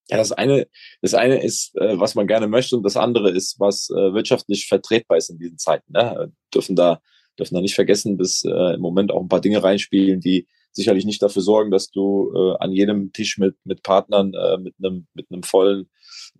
Ja, das eine, das eine ist, äh, was man gerne möchte, und das andere ist, was äh, wirtschaftlich vertretbar ist in diesen Zeiten. Ne? Wir dürfen da dürfen da nicht vergessen, dass äh, im Moment auch ein paar Dinge reinspielen, die sicherlich nicht dafür sorgen, dass du äh, an jedem Tisch mit, mit Partnern äh, mit einem mit einem vollen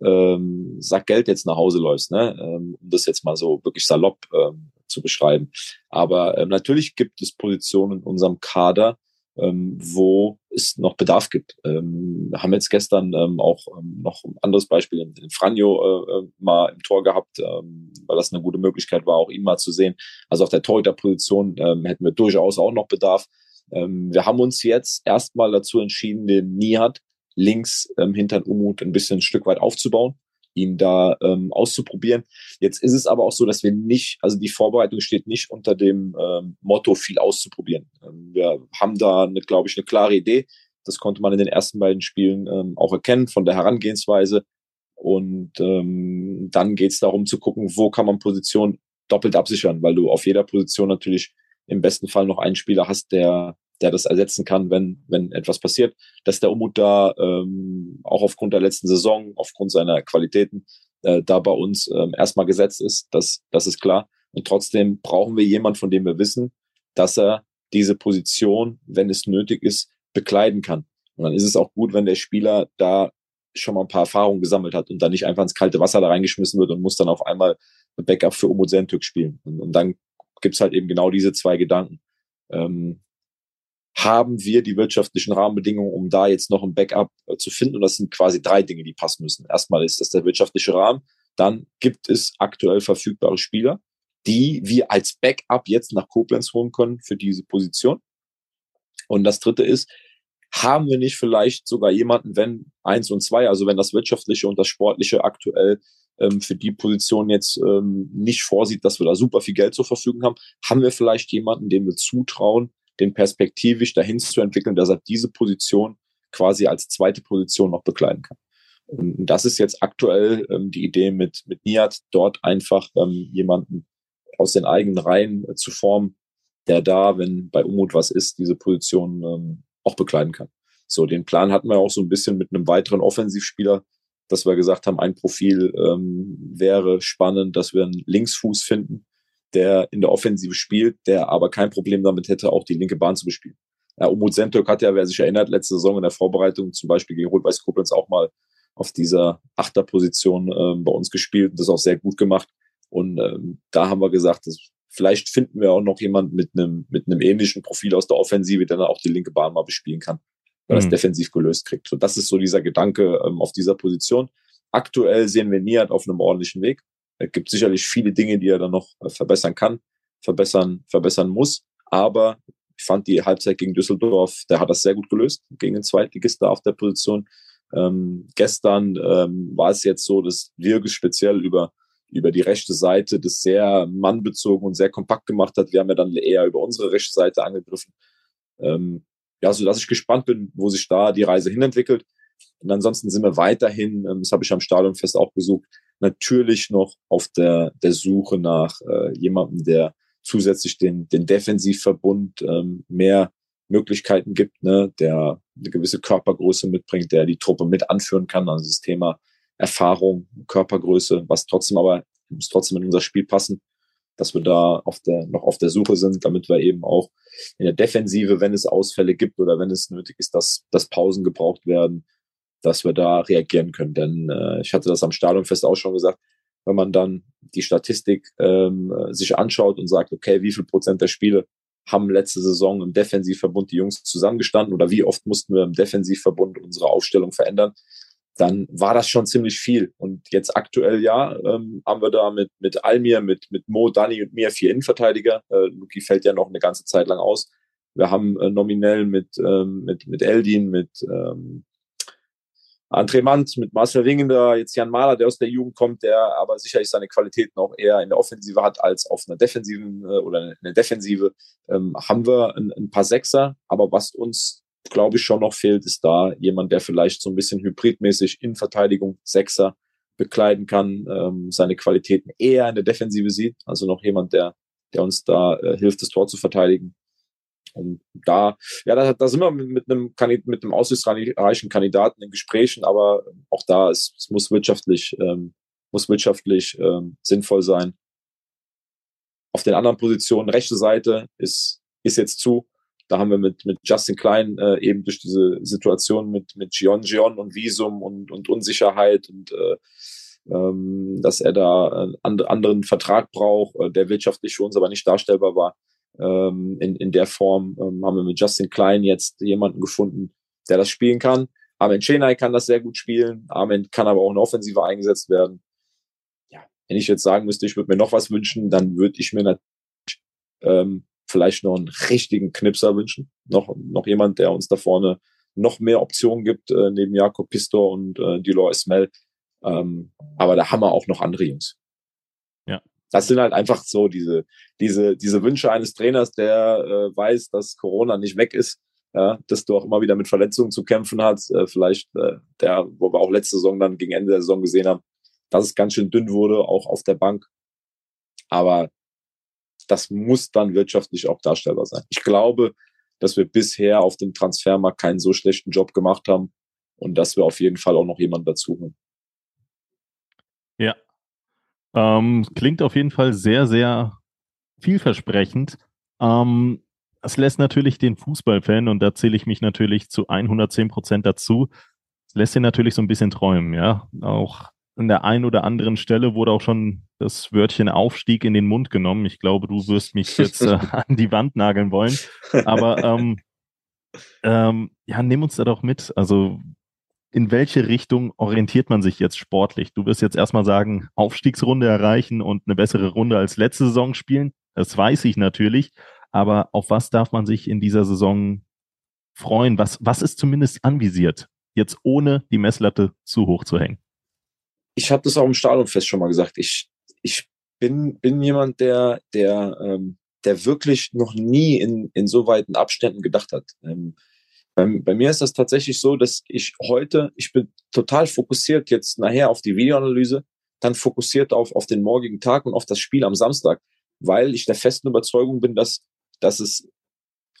ähm, Sack Geld jetzt nach Hause läufst, ne? ähm, um das jetzt mal so wirklich salopp ähm, zu beschreiben. Aber ähm, natürlich gibt es Positionen in unserem Kader, ähm, wo es noch Bedarf gibt. Ähm, haben jetzt gestern ähm, auch ähm, noch ein anderes Beispiel in, in Franjo äh, äh, mal im Tor gehabt, ähm, weil das eine gute Möglichkeit war, auch ihn mal zu sehen. Also auf der Torhüterposition ähm, hätten wir durchaus auch noch Bedarf. Ähm, wir haben uns jetzt erstmal dazu entschieden, den Nihat links ähm, hinter Umut ein bisschen ein Stück weit aufzubauen ihn da ähm, auszuprobieren. Jetzt ist es aber auch so, dass wir nicht, also die Vorbereitung steht nicht unter dem ähm, Motto, viel auszuprobieren. Ähm, wir haben da, glaube ich, eine klare Idee. Das konnte man in den ersten beiden Spielen ähm, auch erkennen von der Herangehensweise. Und ähm, dann geht es darum zu gucken, wo kann man Position doppelt absichern, weil du auf jeder Position natürlich im besten Fall noch einen Spieler hast, der der das ersetzen kann, wenn, wenn etwas passiert. Dass der Umut da ähm, auch aufgrund der letzten Saison, aufgrund seiner Qualitäten, äh, da bei uns ähm, erstmal gesetzt ist, das, das ist klar. Und trotzdem brauchen wir jemanden, von dem wir wissen, dass er diese Position, wenn es nötig ist, bekleiden kann. Und dann ist es auch gut, wenn der Spieler da schon mal ein paar Erfahrungen gesammelt hat und dann nicht einfach ins kalte Wasser da reingeschmissen wird und muss dann auf einmal Backup für Umut Sentük spielen. Und, und dann gibt's halt eben genau diese zwei Gedanken. Ähm, haben wir die wirtschaftlichen Rahmenbedingungen, um da jetzt noch ein Backup äh, zu finden. Und das sind quasi drei Dinge, die passen müssen. Erstmal ist das der wirtschaftliche Rahmen. Dann gibt es aktuell verfügbare Spieler, die wir als Backup jetzt nach Koblenz holen können für diese Position. Und das dritte ist, haben wir nicht vielleicht sogar jemanden, wenn eins und zwei, also wenn das wirtschaftliche und das sportliche aktuell ähm, für die Position jetzt ähm, nicht vorsieht, dass wir da super viel Geld zur Verfügung haben, haben wir vielleicht jemanden, dem wir zutrauen, den perspektivisch dahin zu entwickeln, dass er diese Position quasi als zweite Position noch bekleiden kann. Und das ist jetzt aktuell ähm, die Idee mit, mit Niat, dort einfach ähm, jemanden aus den eigenen Reihen äh, zu formen, der da, wenn bei Umut was ist, diese Position ähm, auch bekleiden kann. So, den Plan hatten wir auch so ein bisschen mit einem weiteren Offensivspieler, dass wir gesagt haben, ein Profil ähm, wäre spannend, dass wir einen Linksfuß finden, der in der Offensive spielt, der aber kein Problem damit hätte, auch die linke Bahn zu bespielen. Ja, Umut Sentök hat ja, wer sich erinnert, letzte Saison in der Vorbereitung zum Beispiel gegen Rot-Weiß Koblenz auch mal auf dieser Achterposition äh, bei uns gespielt und das auch sehr gut gemacht. Und ähm, da haben wir gesagt, dass vielleicht finden wir auch noch jemanden mit einem mit einem ähnlichen Profil aus der Offensive, der dann auch die linke Bahn mal bespielen kann, weil mhm. das defensiv gelöst kriegt. Und das ist so dieser Gedanke ähm, auf dieser Position. Aktuell sehen wir Niat auf einem ordentlichen Weg. Es gibt sicherlich viele Dinge, die er dann noch äh, verbessern kann, verbessern, verbessern muss. Aber ich fand die Halbzeit gegen Düsseldorf, der hat das sehr gut gelöst, gegen den Zweitligisten auf der Position. Ähm, gestern ähm, war es jetzt so, dass Wirges speziell über, über die rechte Seite das sehr mannbezogen und sehr kompakt gemacht hat. Wir haben ja dann eher über unsere rechte Seite angegriffen. Ähm, ja, so dass ich gespannt bin, wo sich da die Reise hinentwickelt. Und ansonsten sind wir weiterhin, ähm, das habe ich am Stadionfest auch besucht, natürlich noch auf der, der Suche nach äh, jemandem, der zusätzlich den, den Defensivverbund ähm, mehr Möglichkeiten gibt, ne, der eine gewisse Körpergröße mitbringt, der die Truppe mit anführen kann. Also das Thema Erfahrung, Körpergröße, was trotzdem aber muss trotzdem in unser Spiel passen, dass wir da auf der, noch auf der Suche sind, damit wir eben auch in der Defensive, wenn es Ausfälle gibt oder wenn es nötig ist, dass, dass Pausen gebraucht werden, dass wir da reagieren können. Denn äh, ich hatte das am Stadionfest auch schon gesagt, wenn man dann die Statistik ähm, sich anschaut und sagt, okay, wie viel Prozent der Spiele haben letzte Saison im Defensivverbund die Jungs zusammengestanden oder wie oft mussten wir im Defensivverbund unsere Aufstellung verändern, dann war das schon ziemlich viel. Und jetzt aktuell ja, ähm, haben wir da mit, mit Almir, mit, mit Mo, Dani und mir vier Innenverteidiger. Äh, Luki fällt ja noch eine ganze Zeit lang aus. Wir haben äh, nominell mit, ähm, mit, mit Eldin, mit ähm, André Mann mit Marcel Wingender, jetzt Jan Mahler, der aus der Jugend kommt, der aber sicherlich seine Qualitäten auch eher in der Offensive hat als auf einer defensiven äh, oder in der Defensive, ähm, haben wir ein, ein, paar Sechser. Aber was uns, glaube ich, schon noch fehlt, ist da jemand, der vielleicht so ein bisschen hybridmäßig in Verteidigung Sechser bekleiden kann, ähm, seine Qualitäten eher in der Defensive sieht. Also noch jemand, der, der uns da äh, hilft, das Tor zu verteidigen. Und da, ja, da, da sind wir mit einem, mit einem aussichtsreichen Kandidaten in Gesprächen, aber auch da, es, es muss wirtschaftlich, ähm, muss wirtschaftlich ähm, sinnvoll sein. Auf den anderen Positionen, rechte Seite ist, ist jetzt zu. Da haben wir mit, mit Justin Klein äh, eben durch diese Situation mit, mit Gion Gion und Visum und, und Unsicherheit und äh, ähm, dass er da einen anderen Vertrag braucht, äh, der wirtschaftlich für uns aber nicht darstellbar war, ähm, in, in der Form ähm, haben wir mit Justin Klein jetzt jemanden gefunden, der das spielen kann. Armin Chenai kann das sehr gut spielen. Armin kann aber auch in Offensive eingesetzt werden. Ja, wenn ich jetzt sagen müsste, ich würde mir noch was wünschen, dann würde ich mir natürlich ähm, vielleicht noch einen richtigen Knipser wünschen. Noch, noch jemand, der uns da vorne noch mehr Optionen gibt, äh, neben Jakob Pistor und äh, Dilor Esmel. Ähm, aber da haben wir auch noch andere Jungs das sind halt einfach so diese, diese, diese Wünsche eines Trainers, der äh, weiß, dass Corona nicht weg ist, ja, dass du auch immer wieder mit Verletzungen zu kämpfen hast. Äh, vielleicht äh, der, wo wir auch letzte Saison dann gegen Ende der Saison gesehen haben, dass es ganz schön dünn wurde, auch auf der Bank. Aber das muss dann wirtschaftlich auch darstellbar sein. Ich glaube, dass wir bisher auf dem Transfermarkt keinen so schlechten Job gemacht haben und dass wir auf jeden Fall auch noch jemanden dazu holen. Ja, ähm, klingt auf jeden Fall sehr, sehr vielversprechend. Ähm, es lässt natürlich den Fußballfan, und da zähle ich mich natürlich zu 110 Prozent dazu, es lässt ihn natürlich so ein bisschen träumen, ja. Auch an der einen oder anderen Stelle wurde auch schon das Wörtchen Aufstieg in den Mund genommen. Ich glaube, du wirst mich jetzt äh, an die Wand nageln wollen. Aber ähm, ähm, ja, nimm uns da doch mit. Also in welche Richtung orientiert man sich jetzt sportlich? Du wirst jetzt erstmal sagen, Aufstiegsrunde erreichen und eine bessere Runde als letzte Saison spielen. Das weiß ich natürlich. Aber auf was darf man sich in dieser Saison freuen? Was, was ist zumindest anvisiert? Jetzt ohne die Messlatte zu hoch zu hängen. Ich habe das auch im Stadionfest schon mal gesagt. Ich, ich bin, bin jemand, der, der, ähm, der wirklich noch nie in, in so weiten Abständen gedacht hat. Ähm, bei, mir ist das tatsächlich so, dass ich heute, ich bin total fokussiert jetzt nachher auf die Videoanalyse, dann fokussiert auf, auf den morgigen Tag und auf das Spiel am Samstag, weil ich der festen Überzeugung bin, dass, dass es,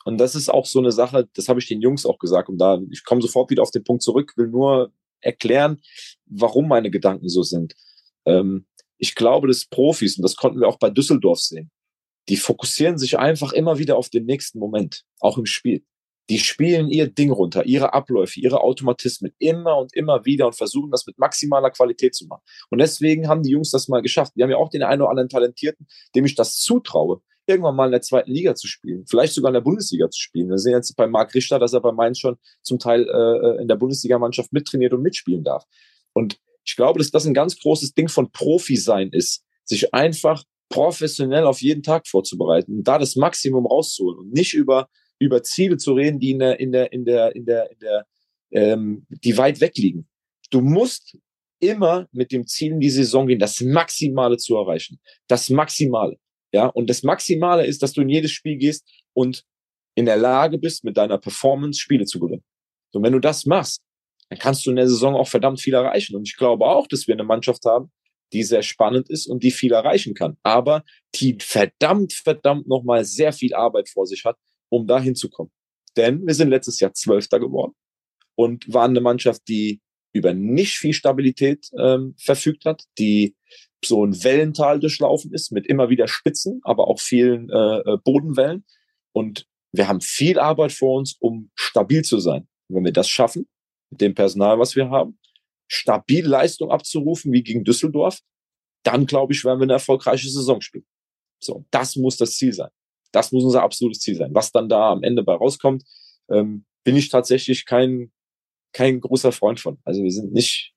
und das ist auch so eine Sache, das habe ich den Jungs auch gesagt, und da, ich komme sofort wieder auf den Punkt zurück, will nur erklären, warum meine Gedanken so sind. Ähm, ich glaube, dass Profis, und das konnten wir auch bei Düsseldorf sehen, die fokussieren sich einfach immer wieder auf den nächsten Moment, auch im Spiel die spielen ihr Ding runter, ihre Abläufe, ihre Automatismen immer und immer wieder und versuchen das mit maximaler Qualität zu machen. Und deswegen haben die Jungs das mal geschafft. Die haben ja auch den einen oder anderen Talentierten, dem ich das zutraue, irgendwann mal in der zweiten Liga zu spielen, vielleicht sogar in der Bundesliga zu spielen. Wir sehen jetzt bei Marc Richter, dass er bei Mainz schon zum Teil äh, in der Bundesligamannschaft mittrainiert und mitspielen darf. Und ich glaube, dass das ein ganz großes Ding von Profi sein ist, sich einfach professionell auf jeden Tag vorzubereiten und da das Maximum rauszuholen und nicht über über Ziele zu reden, die in der, in der, in der, in der, in der, ähm, die weit weg liegen. Du musst immer mit dem Ziel in die Saison gehen, das Maximale zu erreichen. Das Maximale. Ja, und das Maximale ist, dass du in jedes Spiel gehst und in der Lage bist, mit deiner Performance Spiele zu gewinnen. Und wenn du das machst, dann kannst du in der Saison auch verdammt viel erreichen. Und ich glaube auch, dass wir eine Mannschaft haben, die sehr spannend ist und die viel erreichen kann. Aber die verdammt, verdammt nochmal sehr viel Arbeit vor sich hat, um da hinzukommen. Denn wir sind letztes Jahr Zwölfter geworden und waren eine Mannschaft, die über nicht viel Stabilität ähm, verfügt hat, die so ein Wellental durchlaufen ist mit immer wieder Spitzen, aber auch vielen äh, äh, Bodenwellen. Und wir haben viel Arbeit vor uns, um stabil zu sein. Und wenn wir das schaffen, mit dem Personal, was wir haben, stabil Leistung abzurufen, wie gegen Düsseldorf, dann glaube ich, werden wir eine erfolgreiche Saison spielen. So, das muss das Ziel sein. Das muss unser absolutes Ziel sein. Was dann da am Ende bei rauskommt, ähm, bin ich tatsächlich kein, kein großer Freund von. Also wir sind nicht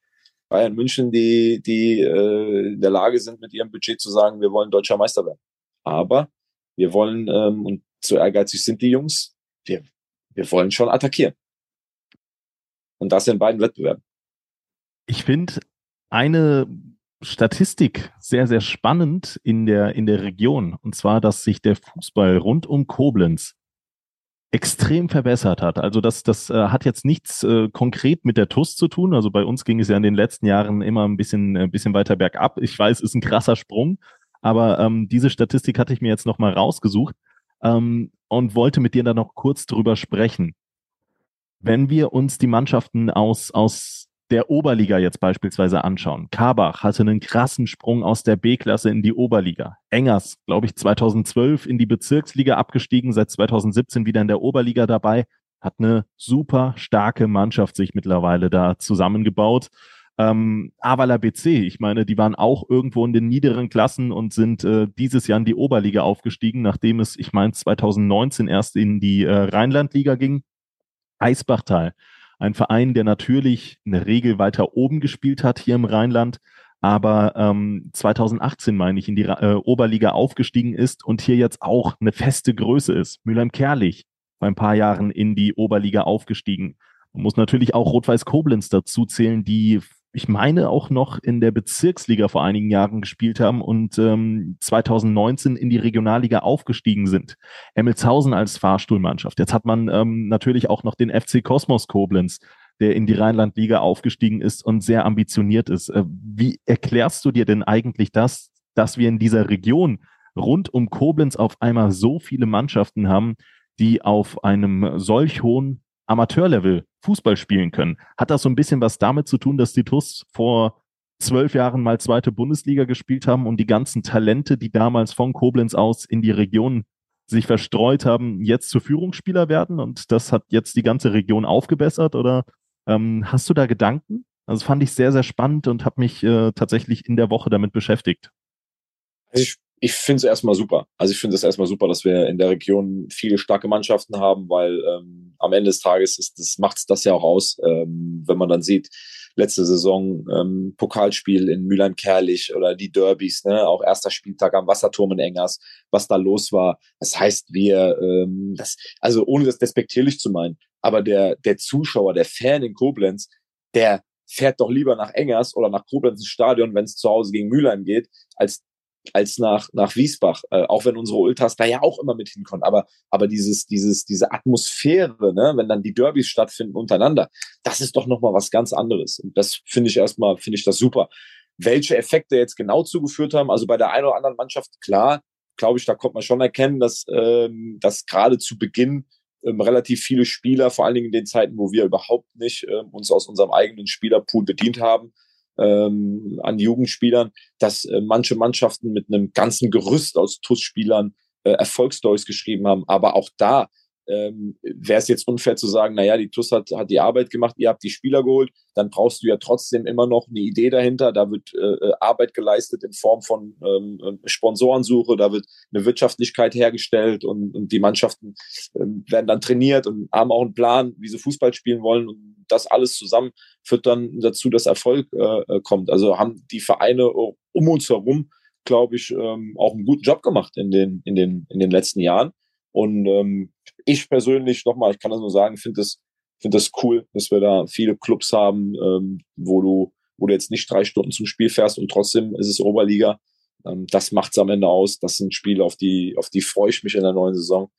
Bayern München, die, die äh, in der Lage sind, mit ihrem Budget zu sagen, wir wollen deutscher Meister werden. Aber wir wollen, ähm, und so ehrgeizig sind die Jungs, wir, wir wollen schon attackieren. Und das in beiden Wettbewerben. Ich finde, eine Statistik sehr, sehr spannend in der, in der Region. Und zwar, dass sich der Fußball rund um Koblenz extrem verbessert hat. Also das, das äh, hat jetzt nichts äh, konkret mit der TUS zu tun. Also bei uns ging es ja in den letzten Jahren immer ein bisschen, ein bisschen weiter bergab. Ich weiß, ist ein krasser Sprung, aber ähm, diese Statistik hatte ich mir jetzt nochmal rausgesucht ähm, und wollte mit dir da noch kurz drüber sprechen. Wenn wir uns die Mannschaften aus, aus der Oberliga jetzt beispielsweise anschauen. Karbach hatte einen krassen Sprung aus der B-Klasse in die Oberliga. Engers, glaube ich, 2012 in die Bezirksliga abgestiegen, seit 2017 wieder in der Oberliga dabei, hat eine super starke Mannschaft sich mittlerweile da zusammengebaut. Ähm, Avala BC, ich meine, die waren auch irgendwo in den niederen Klassen und sind äh, dieses Jahr in die Oberliga aufgestiegen, nachdem es, ich meine, 2019 erst in die äh, Rheinlandliga ging. Eisbachtal ein Verein, der natürlich in der Regel weiter oben gespielt hat hier im Rheinland, aber ähm, 2018, meine ich, in die äh, Oberliga aufgestiegen ist und hier jetzt auch eine feste Größe ist. Mülheim-Kerlich vor ein paar Jahren in die Oberliga aufgestiegen. Man muss natürlich auch Rot-Weiß Koblenz dazu zählen, die ich meine, auch noch in der Bezirksliga vor einigen Jahren gespielt haben und ähm, 2019 in die Regionalliga aufgestiegen sind. Emmelshausen als Fahrstuhlmannschaft. Jetzt hat man ähm, natürlich auch noch den FC Kosmos Koblenz, der in die Rheinlandliga aufgestiegen ist und sehr ambitioniert ist. Äh, wie erklärst du dir denn eigentlich das, dass wir in dieser Region rund um Koblenz auf einmal so viele Mannschaften haben, die auf einem solch hohen Amateurlevel Fußball spielen können. Hat das so ein bisschen was damit zu tun, dass die TUS vor zwölf Jahren mal zweite Bundesliga gespielt haben und die ganzen Talente, die damals von Koblenz aus in die Region sich verstreut haben, jetzt zu Führungsspieler werden und das hat jetzt die ganze Region aufgebessert oder ähm, hast du da Gedanken? Also fand ich sehr, sehr spannend und habe mich äh, tatsächlich in der Woche damit beschäftigt. Ich ich finde es erstmal super. Also ich finde es erstmal super, dass wir in der Region viele starke Mannschaften haben, weil ähm, am Ende des Tages ist das macht das ja auch aus, ähm, wenn man dann sieht, letzte Saison ähm, Pokalspiel in Mülheim-Kerlich oder die Derbys, ne, auch erster Spieltag am Wasserturm in Engers, was da los war. Das heißt, wir, ähm, das, also ohne das despektierlich zu meinen, aber der der Zuschauer, der Fan in Koblenz, der fährt doch lieber nach Engers oder nach Koblenz ins Stadion, wenn es zu Hause gegen Mülheim geht, als als nach, nach Wiesbach, äh, auch wenn unsere Ultras da ja auch immer mit hinkommen. Aber, aber dieses, dieses, diese Atmosphäre, ne, wenn dann die Derbys stattfinden untereinander, das ist doch nochmal was ganz anderes. Und das finde ich erstmal, finde ich das super. Welche Effekte jetzt genau zugeführt haben, also bei der einen oder anderen Mannschaft, klar, glaube ich, da kommt man schon erkennen, dass, ähm, dass gerade zu Beginn ähm, relativ viele Spieler, vor allen Dingen in den Zeiten, wo wir überhaupt nicht ähm, uns aus unserem eigenen Spielerpool bedient haben, ähm, an Jugendspielern, dass äh, manche Mannschaften mit einem ganzen Gerüst aus TUS-Spielern äh, Erfolgsstories geschrieben haben. Aber auch da ähm, wäre es jetzt unfair zu sagen, naja, die TUS hat, hat die Arbeit gemacht, ihr habt die Spieler geholt, dann brauchst du ja trotzdem immer noch eine Idee dahinter. Da wird äh, äh Arbeit geleistet in Form von ähm, ähm, Sponsorensuche, da wird eine Wirtschaftlichkeit hergestellt und, und die Mannschaften ähm, werden dann trainiert und haben auch einen Plan, wie sie Fußball spielen wollen. Und das alles zusammen führt dann dazu, dass Erfolg äh, äh kommt. Also haben die Vereine um uns herum, glaube ich, ähm, auch einen guten Job gemacht in den, in den, in den letzten Jahren. Und ähm, ich persönlich, nochmal, ich kann das nur sagen, finde das, finde das cool, dass wir da viele Clubs haben, ähm, wo du, wo du jetzt nicht drei Stunden zum Spiel fährst und trotzdem ist es Oberliga. Ähm, das macht's am Ende aus. Das sind Spiele, auf die, auf die freue ich mich in der neuen Saison.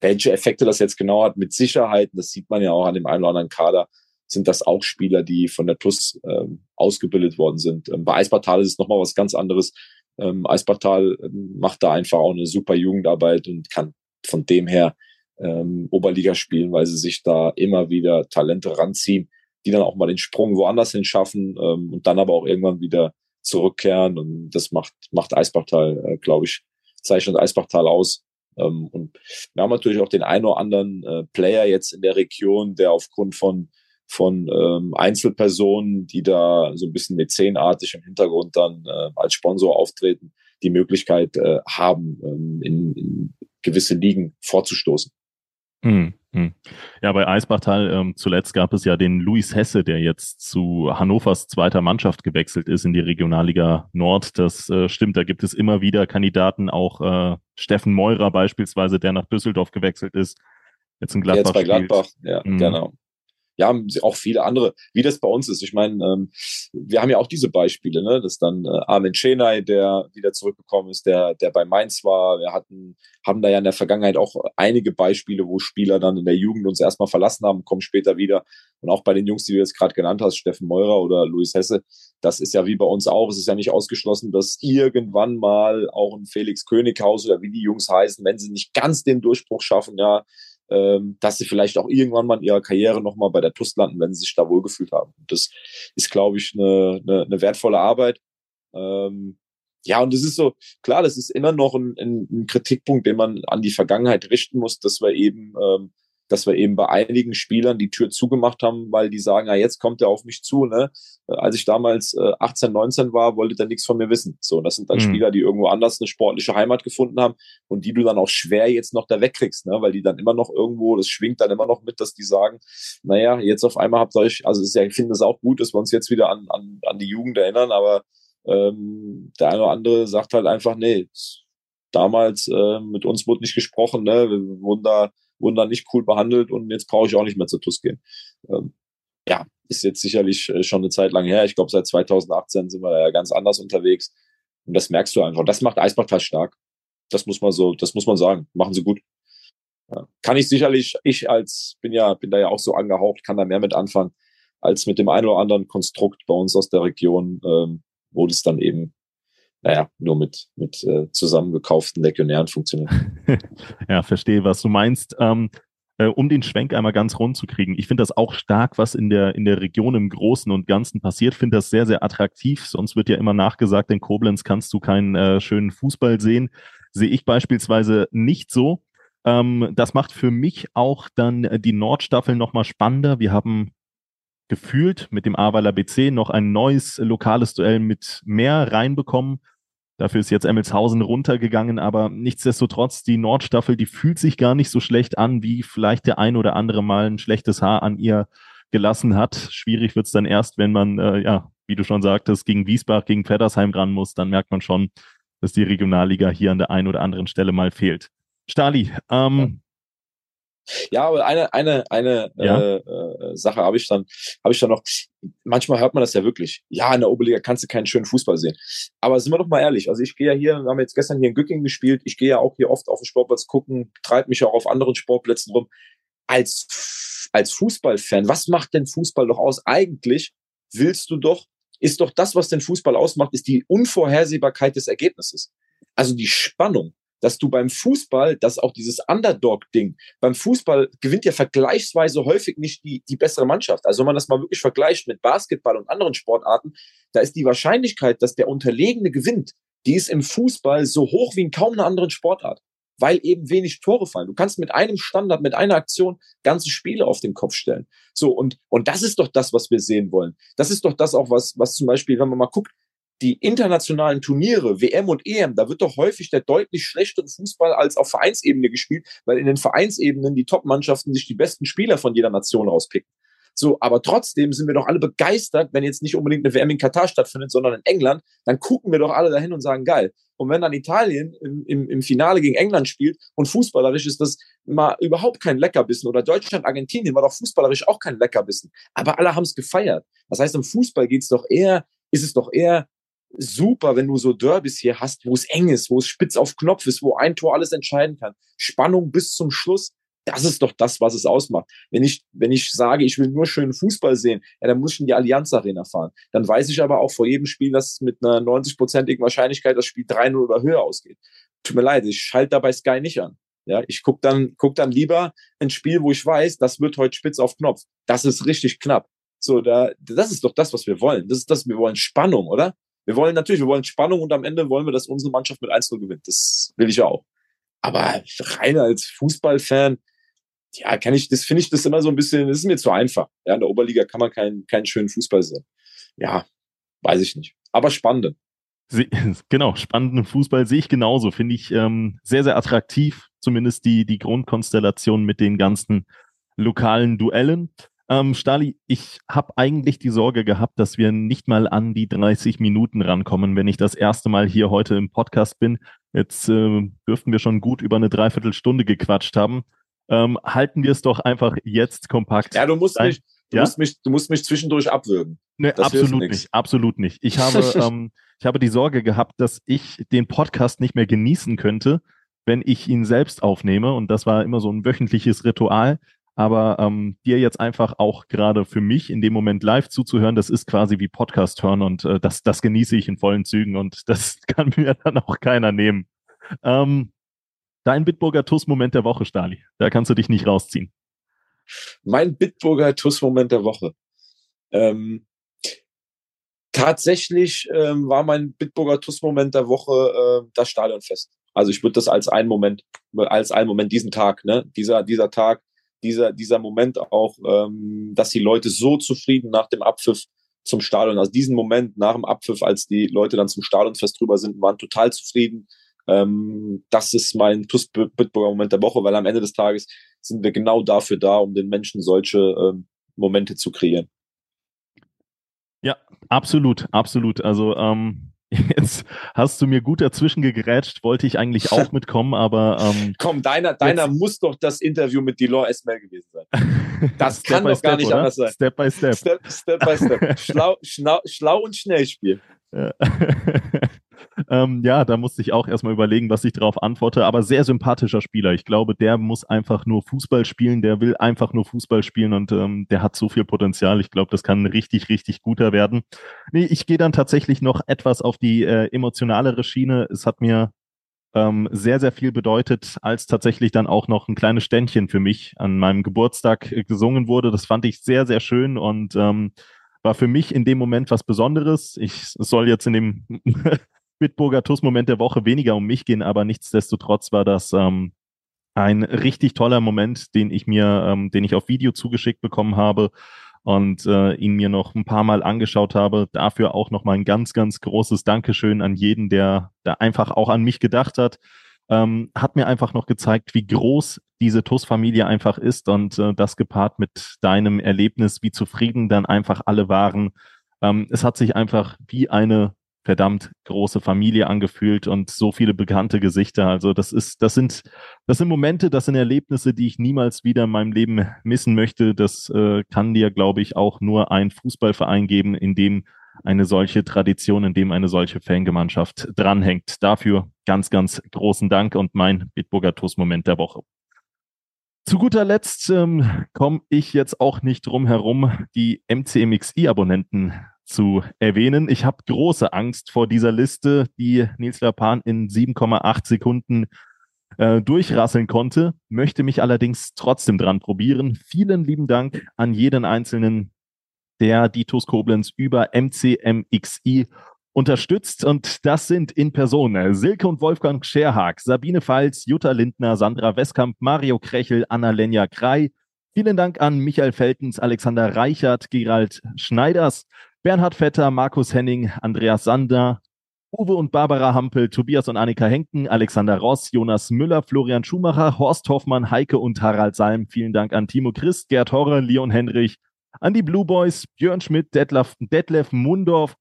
Welche Effekte das jetzt genau hat, mit Sicherheit, das sieht man ja auch an dem einen oder anderen Kader, sind das auch Spieler, die von der TUS ähm, ausgebildet worden sind. Ähm, bei Eispartal ist es nochmal was ganz anderes. Ähm, Eisbachtal ähm, macht da einfach auch eine super Jugendarbeit und kann von dem her ähm, Oberliga spielen, weil sie sich da immer wieder Talente ranziehen, die dann auch mal den Sprung woanders hin schaffen ähm, und dann aber auch irgendwann wieder zurückkehren. Und das macht, macht Eisbachtal, äh, glaube ich, zeichnet Eisbachtal aus. Ähm, und wir haben natürlich auch den einen oder anderen äh, Player jetzt in der Region, der aufgrund von von ähm, Einzelpersonen, die da so ein bisschen mäzenartig im Hintergrund dann äh, als Sponsor auftreten, die Möglichkeit äh, haben, ähm, in, in gewisse Ligen vorzustoßen. Hm, hm. Ja, bei Eisbachtal ähm, zuletzt gab es ja den Luis Hesse, der jetzt zu Hannovers zweiter Mannschaft gewechselt ist in die Regionalliga Nord. Das äh, stimmt, da gibt es immer wieder Kandidaten, auch äh, Steffen Meurer beispielsweise, der nach Düsseldorf gewechselt ist. Jetzt in Gladbach. Jetzt bei Gladbach, spielt. ja, hm. genau ja, auch viele andere, wie das bei uns ist. Ich meine, ähm, wir haben ja auch diese Beispiele, ne? dass dann äh, Armin Chenay, der wieder zurückgekommen ist, der, der bei Mainz war. Wir hatten, haben da ja in der Vergangenheit auch einige Beispiele, wo Spieler dann in der Jugend uns erstmal verlassen haben, kommen später wieder. Und auch bei den Jungs, die du jetzt gerade genannt hast, Steffen Meurer oder Luis Hesse, das ist ja wie bei uns auch. Es ist ja nicht ausgeschlossen, dass irgendwann mal auch ein Felix Könighaus oder wie die Jungs heißen, wenn sie nicht ganz den Durchbruch schaffen, ja, ähm, dass sie vielleicht auch irgendwann mal in ihrer Karriere nochmal bei der TUS landen, wenn sie sich da wohlgefühlt haben. Das ist, glaube ich, eine, eine, eine wertvolle Arbeit. Ähm, ja, und es ist so, klar, das ist immer noch ein, ein, ein Kritikpunkt, den man an die Vergangenheit richten muss, dass wir eben ähm, dass wir eben bei einigen Spielern die Tür zugemacht haben, weil die sagen, ja, jetzt kommt er auf mich zu. Ne? Äh, als ich damals äh, 18, 19 war, wollte er nichts von mir wissen. So, das sind dann mhm. Spieler, die irgendwo anders eine sportliche Heimat gefunden haben und die du dann auch schwer jetzt noch da wegkriegst, ne? weil die dann immer noch irgendwo, das schwingt dann immer noch mit, dass die sagen, naja, jetzt auf einmal habt ihr euch, also ist ja, ich finde es auch gut, dass wir uns jetzt wieder an, an, an die Jugend erinnern, aber ähm, der eine oder andere sagt halt einfach, nee, damals äh, mit uns wurde nicht gesprochen, ne? wir wurden da wurden dann nicht cool behandelt und jetzt brauche ich auch nicht mehr zur TUS gehen. Ähm, ja, ist jetzt sicherlich äh, schon eine Zeit lang her. Ich glaube, seit 2018 sind wir ja ganz anders unterwegs. Und das merkst du einfach. Das macht Eisbachtal stark. Das muss man so, das muss man sagen. Machen sie gut. Ja. Kann ich sicherlich, ich als, bin ja, bin da ja auch so angehaucht, kann da mehr mit anfangen, als mit dem einen oder anderen Konstrukt bei uns aus der Region, ähm, wo das dann eben naja, nur mit, mit äh, zusammengekauften Legionären funktioniert. ja, verstehe, was du meinst. Ähm, äh, um den Schwenk einmal ganz rund zu kriegen. Ich finde das auch stark, was in der, in der Region im Großen und Ganzen passiert. Finde das sehr, sehr attraktiv. Sonst wird ja immer nachgesagt, in Koblenz kannst du keinen äh, schönen Fußball sehen. Sehe ich beispielsweise nicht so. Ähm, das macht für mich auch dann die Nordstaffel nochmal spannender. Wir haben gefühlt mit dem Aweiler BC noch ein neues lokales Duell mit mehr reinbekommen. Dafür ist jetzt Emmelshausen runtergegangen, aber nichtsdestotrotz, die Nordstaffel, die fühlt sich gar nicht so schlecht an, wie vielleicht der ein oder andere mal ein schlechtes Haar an ihr gelassen hat. Schwierig wird's dann erst, wenn man, äh, ja, wie du schon sagtest, gegen Wiesbach, gegen Feddersheim ran muss. Dann merkt man schon, dass die Regionalliga hier an der einen oder anderen Stelle mal fehlt. Stali, ähm, ja, aber eine, eine, eine ja. Äh, äh, Sache habe ich dann, habe ich dann noch. Manchmal hört man das ja wirklich. Ja, in der Oberliga kannst du keinen schönen Fußball sehen. Aber sind wir doch mal ehrlich. Also ich gehe ja hier, wir haben jetzt gestern hier in Gücking gespielt. Ich gehe ja auch hier oft auf den Sportplatz gucken, treibe mich auch auf anderen Sportplätzen rum. Als, als Fußballfan, was macht denn Fußball doch aus? Eigentlich willst du doch, ist doch das, was den Fußball ausmacht, ist die Unvorhersehbarkeit des Ergebnisses. Also die Spannung dass du beim Fußball, das auch dieses Underdog-Ding, beim Fußball gewinnt ja vergleichsweise häufig nicht die, die bessere Mannschaft. Also wenn man das mal wirklich vergleicht mit Basketball und anderen Sportarten, da ist die Wahrscheinlichkeit, dass der Unterlegene gewinnt, die ist im Fußball so hoch wie in kaum einer anderen Sportart. weil eben wenig Tore fallen. Du kannst mit einem Standard, mit einer Aktion ganze Spiele auf den Kopf stellen. So, und, und das ist doch das, was wir sehen wollen. Das ist doch das auch, was, was zum Beispiel, wenn man mal guckt, die internationalen Turniere, WM und EM, da wird doch häufig der deutlich schlechtere Fußball als auf Vereinsebene gespielt, weil in den Vereinsebenen die Top-Mannschaften sich die besten Spieler von jeder Nation rauspicken. So, aber trotzdem sind wir doch alle begeistert, wenn jetzt nicht unbedingt eine WM in Katar stattfindet, sondern in England, dann gucken wir doch alle dahin und sagen, geil. Und wenn dann Italien im, im, im Finale gegen England spielt und fußballerisch ist das mal überhaupt kein Leckerbissen oder Deutschland, Argentinien war doch fußballerisch auch kein Leckerbissen. Aber alle haben es gefeiert. Das heißt, im Fußball geht's doch eher, ist es doch eher super, wenn du so Derbys hier hast, wo es eng ist, wo es spitz auf Knopf ist, wo ein Tor alles entscheiden kann. Spannung bis zum Schluss. Das ist doch das, was es ausmacht. Wenn ich, wenn ich sage, ich will nur schönen Fußball sehen, ja, dann muss ich in die Allianz Arena fahren. Dann weiß ich aber auch vor jedem Spiel, dass mit einer 90-prozentigen Wahrscheinlichkeit das Spiel 3-0 oder höher ausgeht. Tut mir leid, ich schalte dabei Sky nicht an. Ja, ich guck dann, guck dann lieber ein Spiel, wo ich weiß, das wird heute spitz auf Knopf. Das ist richtig knapp. So, da, das ist doch das, was wir wollen. Das ist das, wir wollen Spannung, oder? Wir wollen natürlich, wir wollen Spannung und am Ende wollen wir, dass unsere Mannschaft mit 1-0 gewinnt. Das will ich auch. Aber rein als Fußballfan, ja, kann ich, das finde ich das immer so ein bisschen, das ist mir zu einfach. Ja, in der Oberliga kann man keinen, keinen schönen Fußball sehen. Ja, weiß ich nicht. Aber spannenden. Genau, spannenden Fußball sehe ich genauso. Finde ich ähm, sehr, sehr attraktiv. Zumindest die, die Grundkonstellation mit den ganzen lokalen Duellen. Ähm, Stali, ich habe eigentlich die Sorge gehabt, dass wir nicht mal an die 30 Minuten rankommen, wenn ich das erste Mal hier heute im Podcast bin. Jetzt äh, dürften wir schon gut über eine Dreiviertelstunde gequatscht haben. Ähm, halten wir es doch einfach jetzt kompakt. Ja, du musst, mich, du, ja? musst mich, du musst mich zwischendurch abwürgen. Nee, absolut nicht, absolut nicht. Ich habe, ähm, ich habe die Sorge gehabt, dass ich den Podcast nicht mehr genießen könnte, wenn ich ihn selbst aufnehme. Und das war immer so ein wöchentliches Ritual. Aber ähm, dir jetzt einfach auch gerade für mich in dem Moment live zuzuhören, das ist quasi wie Podcast hören und äh, das, das genieße ich in vollen Zügen und das kann mir dann auch keiner nehmen. Ähm, dein Bitburger TUS-Moment der Woche, Stali. Da kannst du dich nicht rausziehen. Mein Bitburger TUS-Moment der Woche. Ähm, tatsächlich ähm, war mein Bitburger TUS-Moment der Woche äh, das Stadionfest. Also ich würde das als einen Moment, als einen Moment diesen Tag, ne, dieser dieser Tag, dieser, dieser Moment auch, ähm, dass die Leute so zufrieden nach dem Abpfiff zum Stadion, also diesen Moment nach dem Abpfiff, als die Leute dann zum Stadionfest drüber sind, waren total zufrieden. Ähm, das ist mein TUS Bitburger Moment der Woche, weil am Ende des Tages sind wir genau dafür da, um den Menschen solche ähm, Momente zu kreieren. Ja, absolut, absolut. Also ähm, Jetzt hast du mir gut dazwischen gegrätscht, wollte ich eigentlich auch mitkommen, aber. Ähm, Komm, deiner, deiner muss doch das Interview mit Delors Esmel gewesen sein. Das kann doch gar nicht oder? anders sein. Step by Step. Step, step by Step. Schlau, schlau, schlau und schnell spielen. Ja. ähm, ja, da musste ich auch erstmal überlegen, was ich darauf antworte. Aber sehr sympathischer Spieler. Ich glaube, der muss einfach nur Fußball spielen. Der will einfach nur Fußball spielen und ähm, der hat so viel Potenzial. Ich glaube, das kann richtig, richtig guter werden. Nee, ich gehe dann tatsächlich noch etwas auf die äh, emotionalere Schiene. Es hat mir ähm, sehr, sehr viel bedeutet, als tatsächlich dann auch noch ein kleines Ständchen für mich an meinem Geburtstag äh, gesungen wurde. Das fand ich sehr, sehr schön und ähm, war für mich in dem Moment was Besonderes. Ich soll jetzt in dem Bitburger TUS-Moment der Woche weniger um mich gehen, aber nichtsdestotrotz war das ähm, ein richtig toller Moment, den ich mir, ähm, den ich auf Video zugeschickt bekommen habe und äh, ihn mir noch ein paar Mal angeschaut habe. Dafür auch nochmal ein ganz, ganz großes Dankeschön an jeden, der da einfach auch an mich gedacht hat. Ähm, hat mir einfach noch gezeigt, wie groß diese TUS-Familie einfach ist und äh, das gepaart mit deinem Erlebnis, wie zufrieden dann einfach alle waren. Ähm, es hat sich einfach wie eine verdammt große Familie angefühlt und so viele bekannte Gesichter. Also das ist, das sind, das sind Momente, das sind Erlebnisse, die ich niemals wieder in meinem Leben missen möchte. Das äh, kann dir, glaube ich, auch nur ein Fußballverein geben, in dem eine solche Tradition, in dem eine solche Fangemeinschaft dranhängt. Dafür ganz, ganz großen Dank und mein Bitburger TUS-Moment der Woche. Zu guter Letzt ähm, komme ich jetzt auch nicht drum herum, die MCMXI-Abonnenten zu erwähnen. Ich habe große Angst vor dieser Liste, die Nils Lapan in 7,8 Sekunden äh, durchrasseln konnte, möchte mich allerdings trotzdem dran probieren. Vielen lieben Dank an jeden Einzelnen, der die Koblenz über MCMXI unterstützt und das sind in Person Silke und Wolfgang Scherhag, Sabine Pfalz, Jutta Lindner, Sandra Westkamp, Mario Krechel, Anna-Lenja Krei. Vielen Dank an Michael Feltens, Alexander Reichert, Gerald Schneiders, Bernhard Vetter, Markus Henning, Andreas Sander, Uwe und Barbara Hampel, Tobias und Annika Henken, Alexander Ross, Jonas Müller, Florian Schumacher, Horst Hoffmann, Heike und Harald Salm. Vielen Dank an Timo Christ, Gerd Horre, Leon Henrich, an die Blue Boys, Björn Schmidt, Detlef, Detlef Mundorf,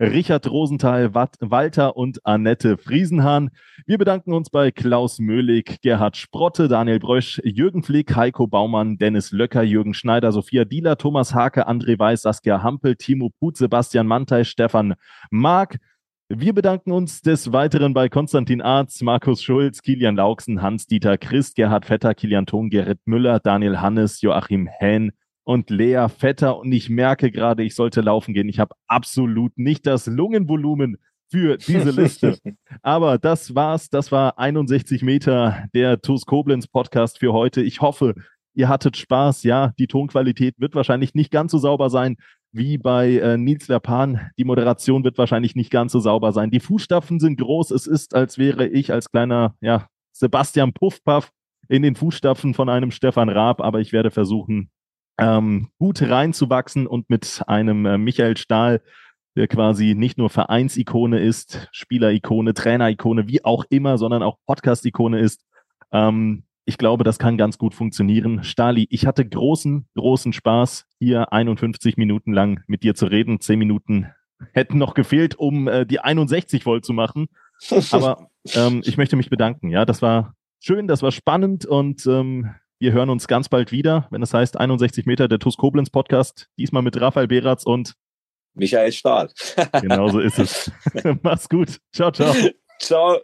Richard Rosenthal, Walter und Annette Friesenhahn. Wir bedanken uns bei Klaus Möhlig, Gerhard Sprotte, Daniel Brösch, Jürgen Flick, Heiko Baumann, Dennis Löcker, Jürgen Schneider, Sophia Dieler, Thomas Hake, André Weiß, Saskia Hampel, Timo Put, Sebastian Mantei, Stefan Mark, wir bedanken uns des Weiteren bei Konstantin Arz, Markus Schulz, Kilian Lauksen, Hans-Dieter Christ, Gerhard Vetter, Kilian Thon, Gerrit Müller, Daniel Hannes, Joachim Hähn und Lea Vetter. Und ich merke gerade, ich sollte laufen gehen. Ich habe absolut nicht das Lungenvolumen für diese Liste. Aber das war's. Das war 61 Meter der TuS Koblenz Podcast für heute. Ich hoffe, ihr hattet Spaß. Ja, die Tonqualität wird wahrscheinlich nicht ganz so sauber sein wie bei äh, Nils Lapan. Die Moderation wird wahrscheinlich nicht ganz so sauber sein. Die Fußstapfen sind groß. Es ist, als wäre ich als kleiner ja, Sebastian Puffpaff in den Fußstapfen von einem Stefan Raab, aber ich werde versuchen, ähm, gut reinzuwachsen und mit einem äh, Michael Stahl, der quasi nicht nur Vereinsikone ist, Spielerikone, Trainerikone, wie auch immer, sondern auch Podcast-Ikone ist, ähm, ich glaube, das kann ganz gut funktionieren. Stali, ich hatte großen, großen Spaß, hier 51 Minuten lang mit dir zu reden. Zehn Minuten hätten noch gefehlt, um äh, die 61 voll zu machen. Aber ähm, ich möchte mich bedanken. Ja, das war schön, das war spannend und ähm, wir hören uns ganz bald wieder, wenn es das heißt 61 Meter der TUS Koblenz Podcast. Diesmal mit Raphael Beratz und Michael Stahl. genau so ist es. Mach's gut. Ciao, ciao. Ciao.